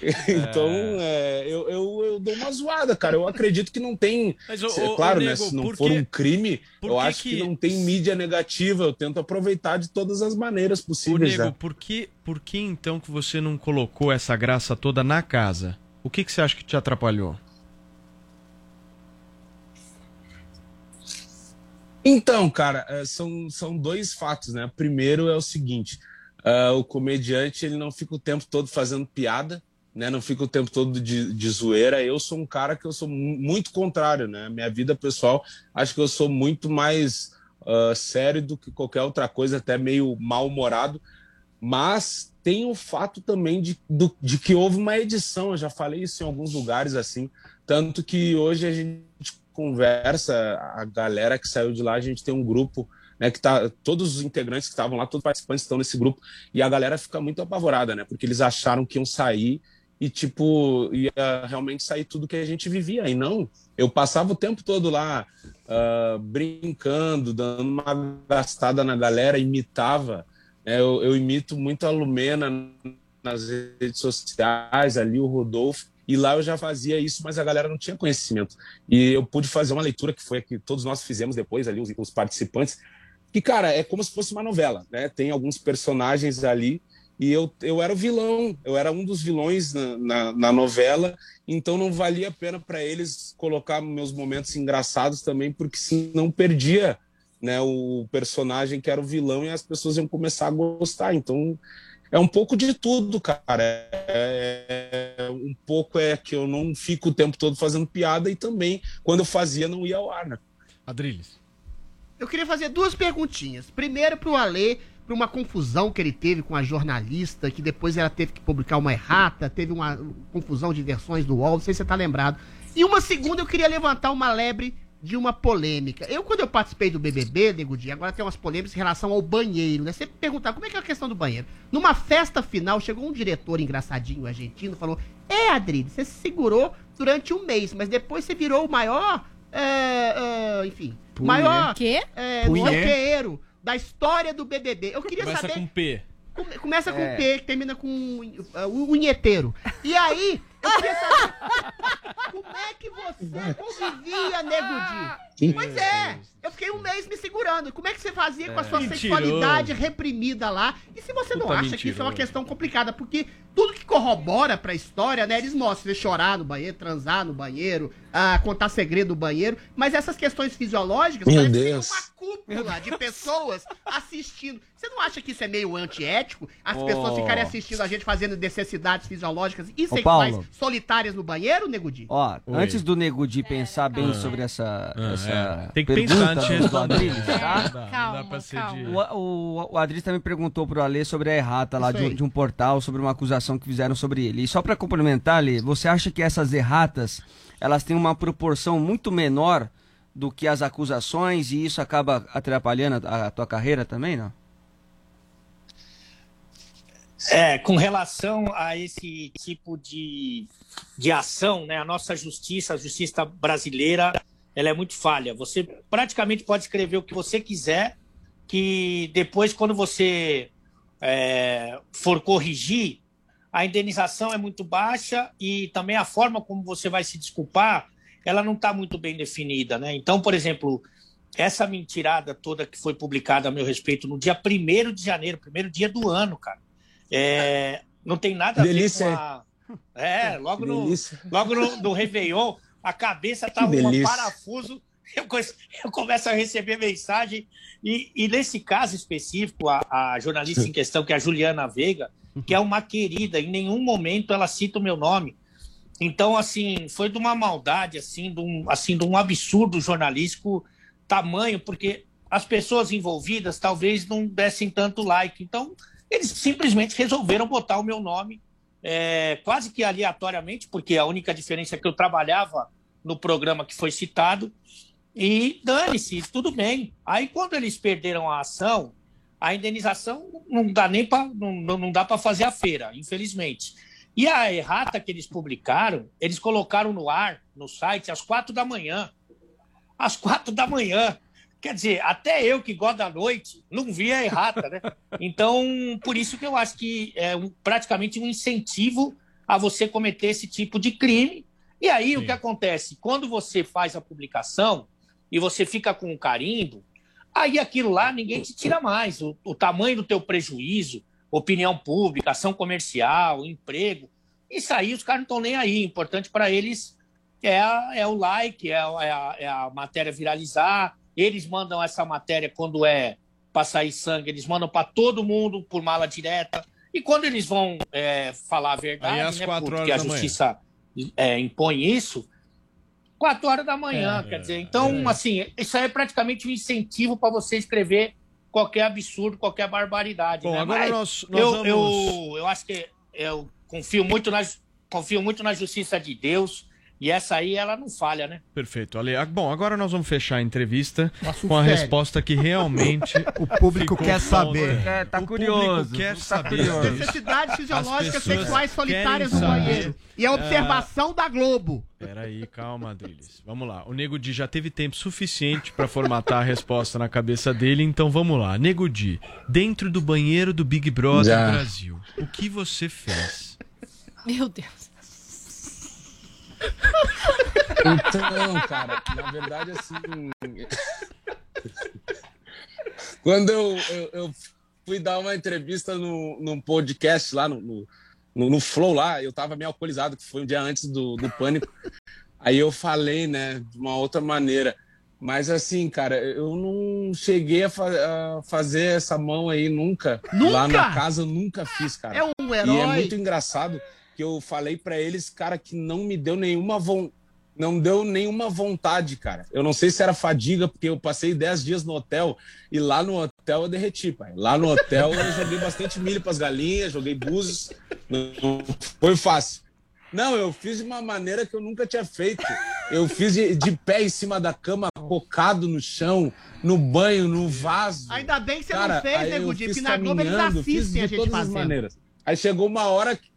S34: (laughs) Então, é, eu, eu, eu dou uma zoada, cara. Eu acredito que não tem.
S7: Mas, ô,
S34: se-
S7: ô,
S34: claro,
S7: ô,
S34: né?
S7: Nego,
S34: Se não for
S7: que-
S34: um crime,
S7: por
S34: eu
S7: que
S34: acho que...
S7: que-
S34: não tem mídia negativa. Eu tento aproveitar de todas as maneiras
S7: Ô,
S34: possíveis.
S7: Nego,
S34: né?
S7: por que, por que então que você não colocou essa graça toda na casa? O que, que você acha que te atrapalhou?
S34: Então, cara, eh, são, são dois fatos, né? Primeiro é o seguinte: ah, o comediante ele não fica o tempo todo fazendo piada, né? Não fica o tempo todo de, de zoeira. Eu sou um cara que eu sou mu- muito contrário, né? Minha vida pessoal, acho que eu sou muito mais ah, sério do que qualquer outra coisa, até meio mal-humorado. Mas tem o fato também de, do- de que houve uma edição, eu já falei isso em alguns lugares assim, tanto que hoje a gente conversa, a galera que saiu de lá, a gente tem um grupo, né, que tá, todos os integrantes que estavam lá, todos os participantes estão nesse grupo, e a galera fica muito apavorada, né, porque eles acharam que iam sair e, tipo, ia realmente sair tudo que a gente vivia, e não, eu passava o tempo todo lá ah, brincando, dando uma gastada na galera, imitava, né, eu, eu imito muito a Lumena nas redes sociais, ali o Rodolfo, e lá eu já fazia isso, mas a galera não tinha conhecimento. E eu pude fazer uma leitura que foi a que todos nós fizemos depois ali, os, os participantes, que, cara, é como se fosse uma novela, né? Tem alguns personagens ali e eu, eu era o vilão, eu era um dos vilões na, na, na novela, então não valia a pena para eles colocar meus momentos engraçados também, porque senão perdia né, o personagem que era o vilão e as pessoas iam começar a gostar. Então é um pouco de tudo, cara. É, é- um pouco é que eu não fico o tempo todo fazendo piada e também quando eu fazia não ia ao ar, né?
S7: Adriles.
S8: Eu queria fazer duas perguntinhas. Primeiro pro Alê, por uma confusão que ele teve com a jornalista, que depois ela teve que publicar uma errata, teve uma confusão de versões do UOL, não sei se você tá lembrado. E uma segunda, eu queria levantar uma lebre de uma polêmica. Eu, quando eu participei do BBB, Nego Dia, agora tem umas polêmicas em relação ao banheiro, né? Você perguntar como é que é a questão do banheiro. Numa festa final, chegou um diretor engraçadinho argentino, falou: É, Adriles, você se segurou durante um mês, mas depois você virou o maior. é, é, enfim,
S7: Punhê.
S8: maior
S10: Quê?
S8: é,
S7: Punhê.
S8: Da história do BBB. Eu queria
S7: Começa
S8: saber.
S7: com P.
S8: Come- Começa com
S7: É.
S8: P, que termina com uh, uh, unheteiro. E aí, eu queria saber como é que você convivia, Nego Di? Pois é, eu fiquei um mês me segurando. Como é que você fazia com a
S7: É.
S8: sua
S7: Mentiroso.
S8: sexualidade reprimida lá? E se você não
S7: Puta
S8: acha que isso é uma
S7: mentiroso.
S8: questão complicada? Porque tudo que corrobora pra história, né? Eles mostram você chorar no banheiro, transar no banheiro, ah, contar segredo no banheiro. Mas essas questões fisiológicas
S34: Meu
S8: parece que tem
S34: Deus.
S8: uma cúpula de pessoas assistindo. Você não acha que isso é meio antiético? As
S33: Ô.
S8: pessoas ficarem assistindo a gente fazendo necessidades fisiológicas e sexuais
S33: Paulo.
S8: Solitárias no banheiro, Nego Di?
S33: Ó,
S7: Oi.
S33: antes do Nego de pensar bem
S7: Ah.
S33: sobre essa,
S7: Ah,
S33: essa
S7: é. Tem que
S33: pergunta
S7: pensar antes
S33: do
S7: responder.
S33: Adriles, tá?
S7: Dá, não dá pra ser de...
S33: O, o, o Adriles também perguntou pro Alê sobre a errata lá de, um- de um portal, sobre uma acusação que fizeram sobre ele. E só pra complementar, Alê, você acha que essas erratas, elas têm uma proporção muito menor do que as acusações e isso acaba atrapalhando a, a tua carreira também, não?
S35: É, com relação a esse tipo de, de ação, né, a nossa justiça, a justiça brasileira, ela é muito falha. Você praticamente pode escrever o que você quiser, que depois, quando você é, for corrigir, a indenização é muito baixa e também a forma como você vai se desculpar, ela não está muito bem definida. Né? Então, por exemplo, essa mentirada toda que foi publicada a meu respeito no dia 1 de janeiro, primeiro dia do ano, cara. É, não tem nada a
S34: Delícia,
S35: ver com a. É, logo,
S34: Que
S35: no,
S34: delícia.
S35: logo no, no Réveillon, a cabeça tava um
S34: delícia.
S35: parafuso. Eu, eu começo a receber mensagem. E, e nesse caso específico, a, a jornalista em questão, que é a Juliana Veiga, que é uma querida, em nenhum momento ela cita o meu nome. Então, assim, foi de uma maldade, assim, de um, assim, de um absurdo jornalístico tamanho, porque as pessoas envolvidas talvez não dessem tanto like. Então, eles simplesmente resolveram botar o meu nome é, quase que aleatoriamente, porque a única diferença é que eu trabalhava no programa que foi citado, e dane-se, tudo bem. Aí, quando eles perderam a ação, a indenização não dá nem para não, não dá para fazer a feira, infelizmente. E a errata que eles publicaram, eles colocaram no ar, no site, às quatro da manhã. Às quatro da manhã. Quer dizer, até eu que gosto da noite, não vi a errata, né? Então, por isso que eu acho que é um, praticamente um incentivo a você cometer esse tipo de crime. E aí, Sim. o que acontece? Quando você faz a publicação e você fica com um carimbo, aí aquilo lá ninguém te tira mais. O, o tamanho do teu prejuízo, opinião pública, ação comercial, emprego. Isso aí os caras não estão nem aí. Importante para eles é, a, é o like, é a, é, a, é a matéria viralizar. Eles mandam essa matéria quando é para sair sangue, eles mandam para todo mundo por mala direta. E quando eles vão é, falar a verdade, né, porque a justiça é, impõe isso, quatro horas da manhã, é, quer dizer. Então, é. assim, isso aí é praticamente um incentivo para você escrever qualquer absurdo, qualquer barbaridade.
S7: Bom,
S35: né?
S7: agora
S35: Mas
S7: nós, nós
S35: eu,
S7: vamos...
S35: eu, eu acho que eu confio muito na, confio muito na justiça de Deus. E essa aí, ela não falha, né?
S7: Perfeito. Ale, ah, bom, agora nós vamos fechar a entrevista com a resposta que realmente (laughs)
S9: o público quer saber.
S33: É, tá
S7: o
S33: curioso.
S7: quer
S33: tá
S7: saber.
S33: curioso.
S8: Necessidades fisiológicas sexuais solitárias no banheiro. E a observação da Globo.
S7: Peraí, calma, Adriles. Vamos lá. O Nego Di já teve tempo suficiente para formatar a resposta na cabeça dele, então vamos lá. Nego Di, dentro do banheiro do Big Brother
S34: Já.
S7: Brasil, o que você fez?
S10: Meu Deus.
S34: Então, cara, na verdade, assim. Quando eu, eu, eu fui dar uma entrevista no, num podcast lá no, no, no, Flow, lá, eu tava meio alcoolizado, que foi um dia antes do, do pânico. Aí eu falei, né, de uma outra maneira. Mas assim, cara, eu não cheguei a, fa- a fazer essa mão aí nunca.
S8: Nunca?
S34: Lá na casa eu nunca fiz, cara.
S8: É um
S34: E é
S8: herói.
S34: muito engraçado que eu falei pra eles, cara, que não me deu nenhuma von... não deu nenhuma vontade, cara. Eu não sei se era fadiga, porque eu passei 10 dias no hotel e lá no hotel eu derreti, pai. Lá no hotel eu joguei bastante milho pras galinhas, joguei búzios. Não foi fácil. Não, eu fiz de uma maneira que eu nunca tinha feito. Eu fiz de, de pé em cima da cama, cocado no chão, no banho, no vaso.
S8: Ainda bem que você
S34: Cara,
S8: não fez, né,
S34: eu
S8: Gudi?
S34: fiz
S8: Porque na Globo eles assistem a gente
S34: as
S8: fazendo.
S34: maneiras. Aí chegou uma hora que...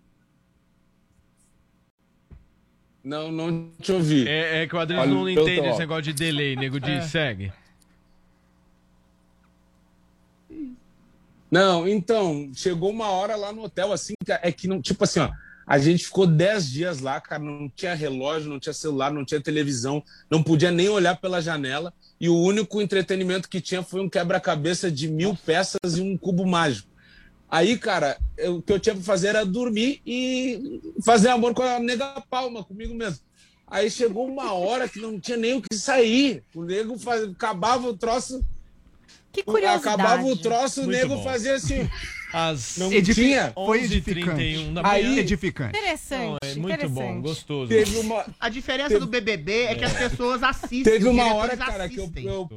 S34: Não, não te ouvi.
S7: É, é que o Adriles
S34: Olha,
S7: não
S34: tô,
S7: entende
S34: ó.
S7: esse negócio de delay, Nego Di,
S8: É.
S7: segue.
S34: Não, então, chegou uma hora lá no hotel, assim, que é que não, tipo assim, ó, a gente ficou 10 dias lá, cara, não tinha relógio, não tinha celular, não tinha televisão, não podia nem olhar pela janela, e o único entretenimento que tinha foi um quebra-cabeça de mil peças e um cubo mágico. Aí, cara, eu- o que eu tinha pra fazer era dormir e fazer amor com a nega palma, comigo mesmo. Aí chegou uma hora que não tinha nem o que sair. O nego faz... acabava o troço.
S10: Que
S34: Acabava o
S10: curiosidade.
S34: troço, o
S7: Muito
S34: nego
S7: bom.
S34: fazia assim.
S7: As
S34: Não
S9: Edifi-
S34: tinha.
S9: Foi
S7: 11h31
S9: edificante.
S7: da manhã.
S34: Aí-
S9: edificante.
S10: Interessante.
S7: Não, é muito bom,
S10: interessante.
S7: gostoso.
S34: Teve uma,
S8: A diferença
S34: Teve-
S8: do BBB é que as pessoas assistem.
S34: teve uma hora, cara, que eu,
S8: assistem.
S34: eu-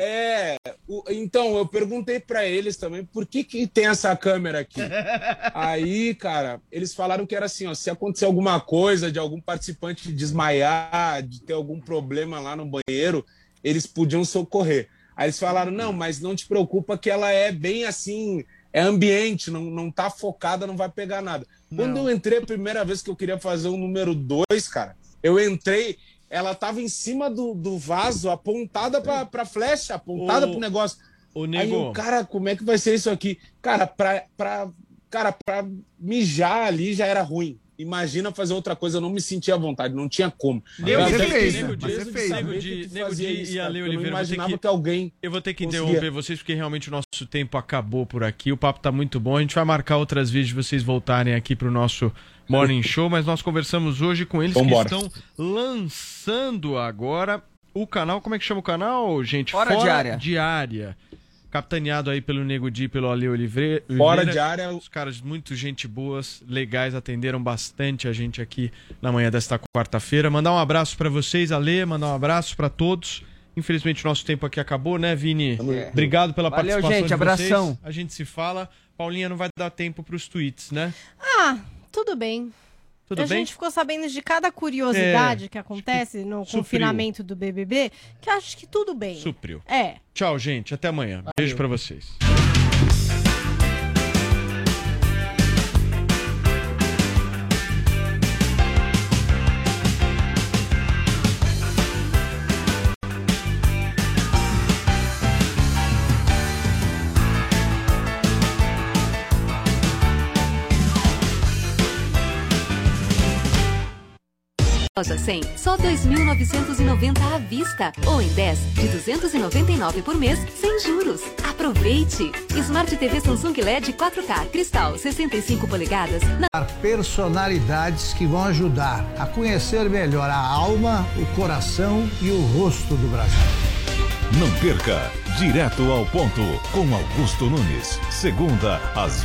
S34: É, o- então eu perguntei pra eles também por que que tem essa câmera aqui. (laughs) Aí, cara, eles falaram que era assim, ó, se acontecer alguma coisa de algum participante desmaiar, de ter algum problema lá no banheiro, eles podiam socorrer. Aí eles falaram: "Não, mas não te preocupa que ela é bem assim, é ambiente, não, não tá focada, não vai pegar nada". Quando eu entrei a primeira vez que eu queria fazer o número dois, cara, eu entrei, ela tava em cima do, do vaso, apontada pra, pra flecha, apontada
S7: Ô,
S34: pro negócio. Aí
S7: Nego,
S34: eu, cara, como é que vai ser isso aqui? Cara, pra, pra, cara, pra mijar ali já era ruim. Imagina fazer outra coisa, eu não me sentia à vontade, não tinha como.
S7: Nego
S9: fez, né? você
S34: de
S9: fez.
S7: Nego Nego
S34: isso,
S7: e Ale
S34: eu imaginava
S7: que-
S34: que alguém
S7: Eu vou ter que
S34: Conseguia.
S7: interromper vocês porque realmente o nosso tempo acabou por aqui. O papo tá muito bom. A gente vai marcar outras vezes de vocês voltarem aqui pro nosso Morning Show, mas nós conversamos hoje com eles
S34: Vambora.
S7: que estão lançando agora o canal. Como é que chama o canal, gente?
S33: Fora de Área.
S7: Diária. Capitaneado aí pelo Nego Di e pelo Ale Oliveira.
S34: Fora de área,
S7: Os caras muito gente boas, legais, atenderam bastante a gente aqui na manhã desta quarta-feira. Mandar um abraço pra vocês, Ale, mandar um abraço pra todos. Infelizmente o nosso tempo aqui acabou, né, Vini?
S11: junto.
S7: Obrigado pela
S11: Valeu,
S7: participação
S11: gente,
S7: de
S11: abração.
S7: vocês. A gente se fala. Paulinha não vai dar tempo pros tweets, né?
S10: Ah, tudo bem.
S7: Tudo
S10: a
S7: bem?
S10: gente ficou sabendo de cada curiosidade
S7: É,
S10: que acontece no
S7: supriu.
S10: confinamento do BBB, que acho que tudo bem.
S7: Supriu.
S10: É.
S7: Tchau, gente. Até amanhã. Beijo pra vocês.
S25: Loja 100, só 2.990 à vista. Ou em 10 de 299 por mês, sem juros. Aproveite! Smart TV Samsung LED 4K Cristal 65 polegadas na
S36: Personalidades que vão ajudar a conhecer melhor a alma, o coração e o rosto do Brasil.
S5: Não perca, direto ao ponto, com Augusto Nunes. Segunda, às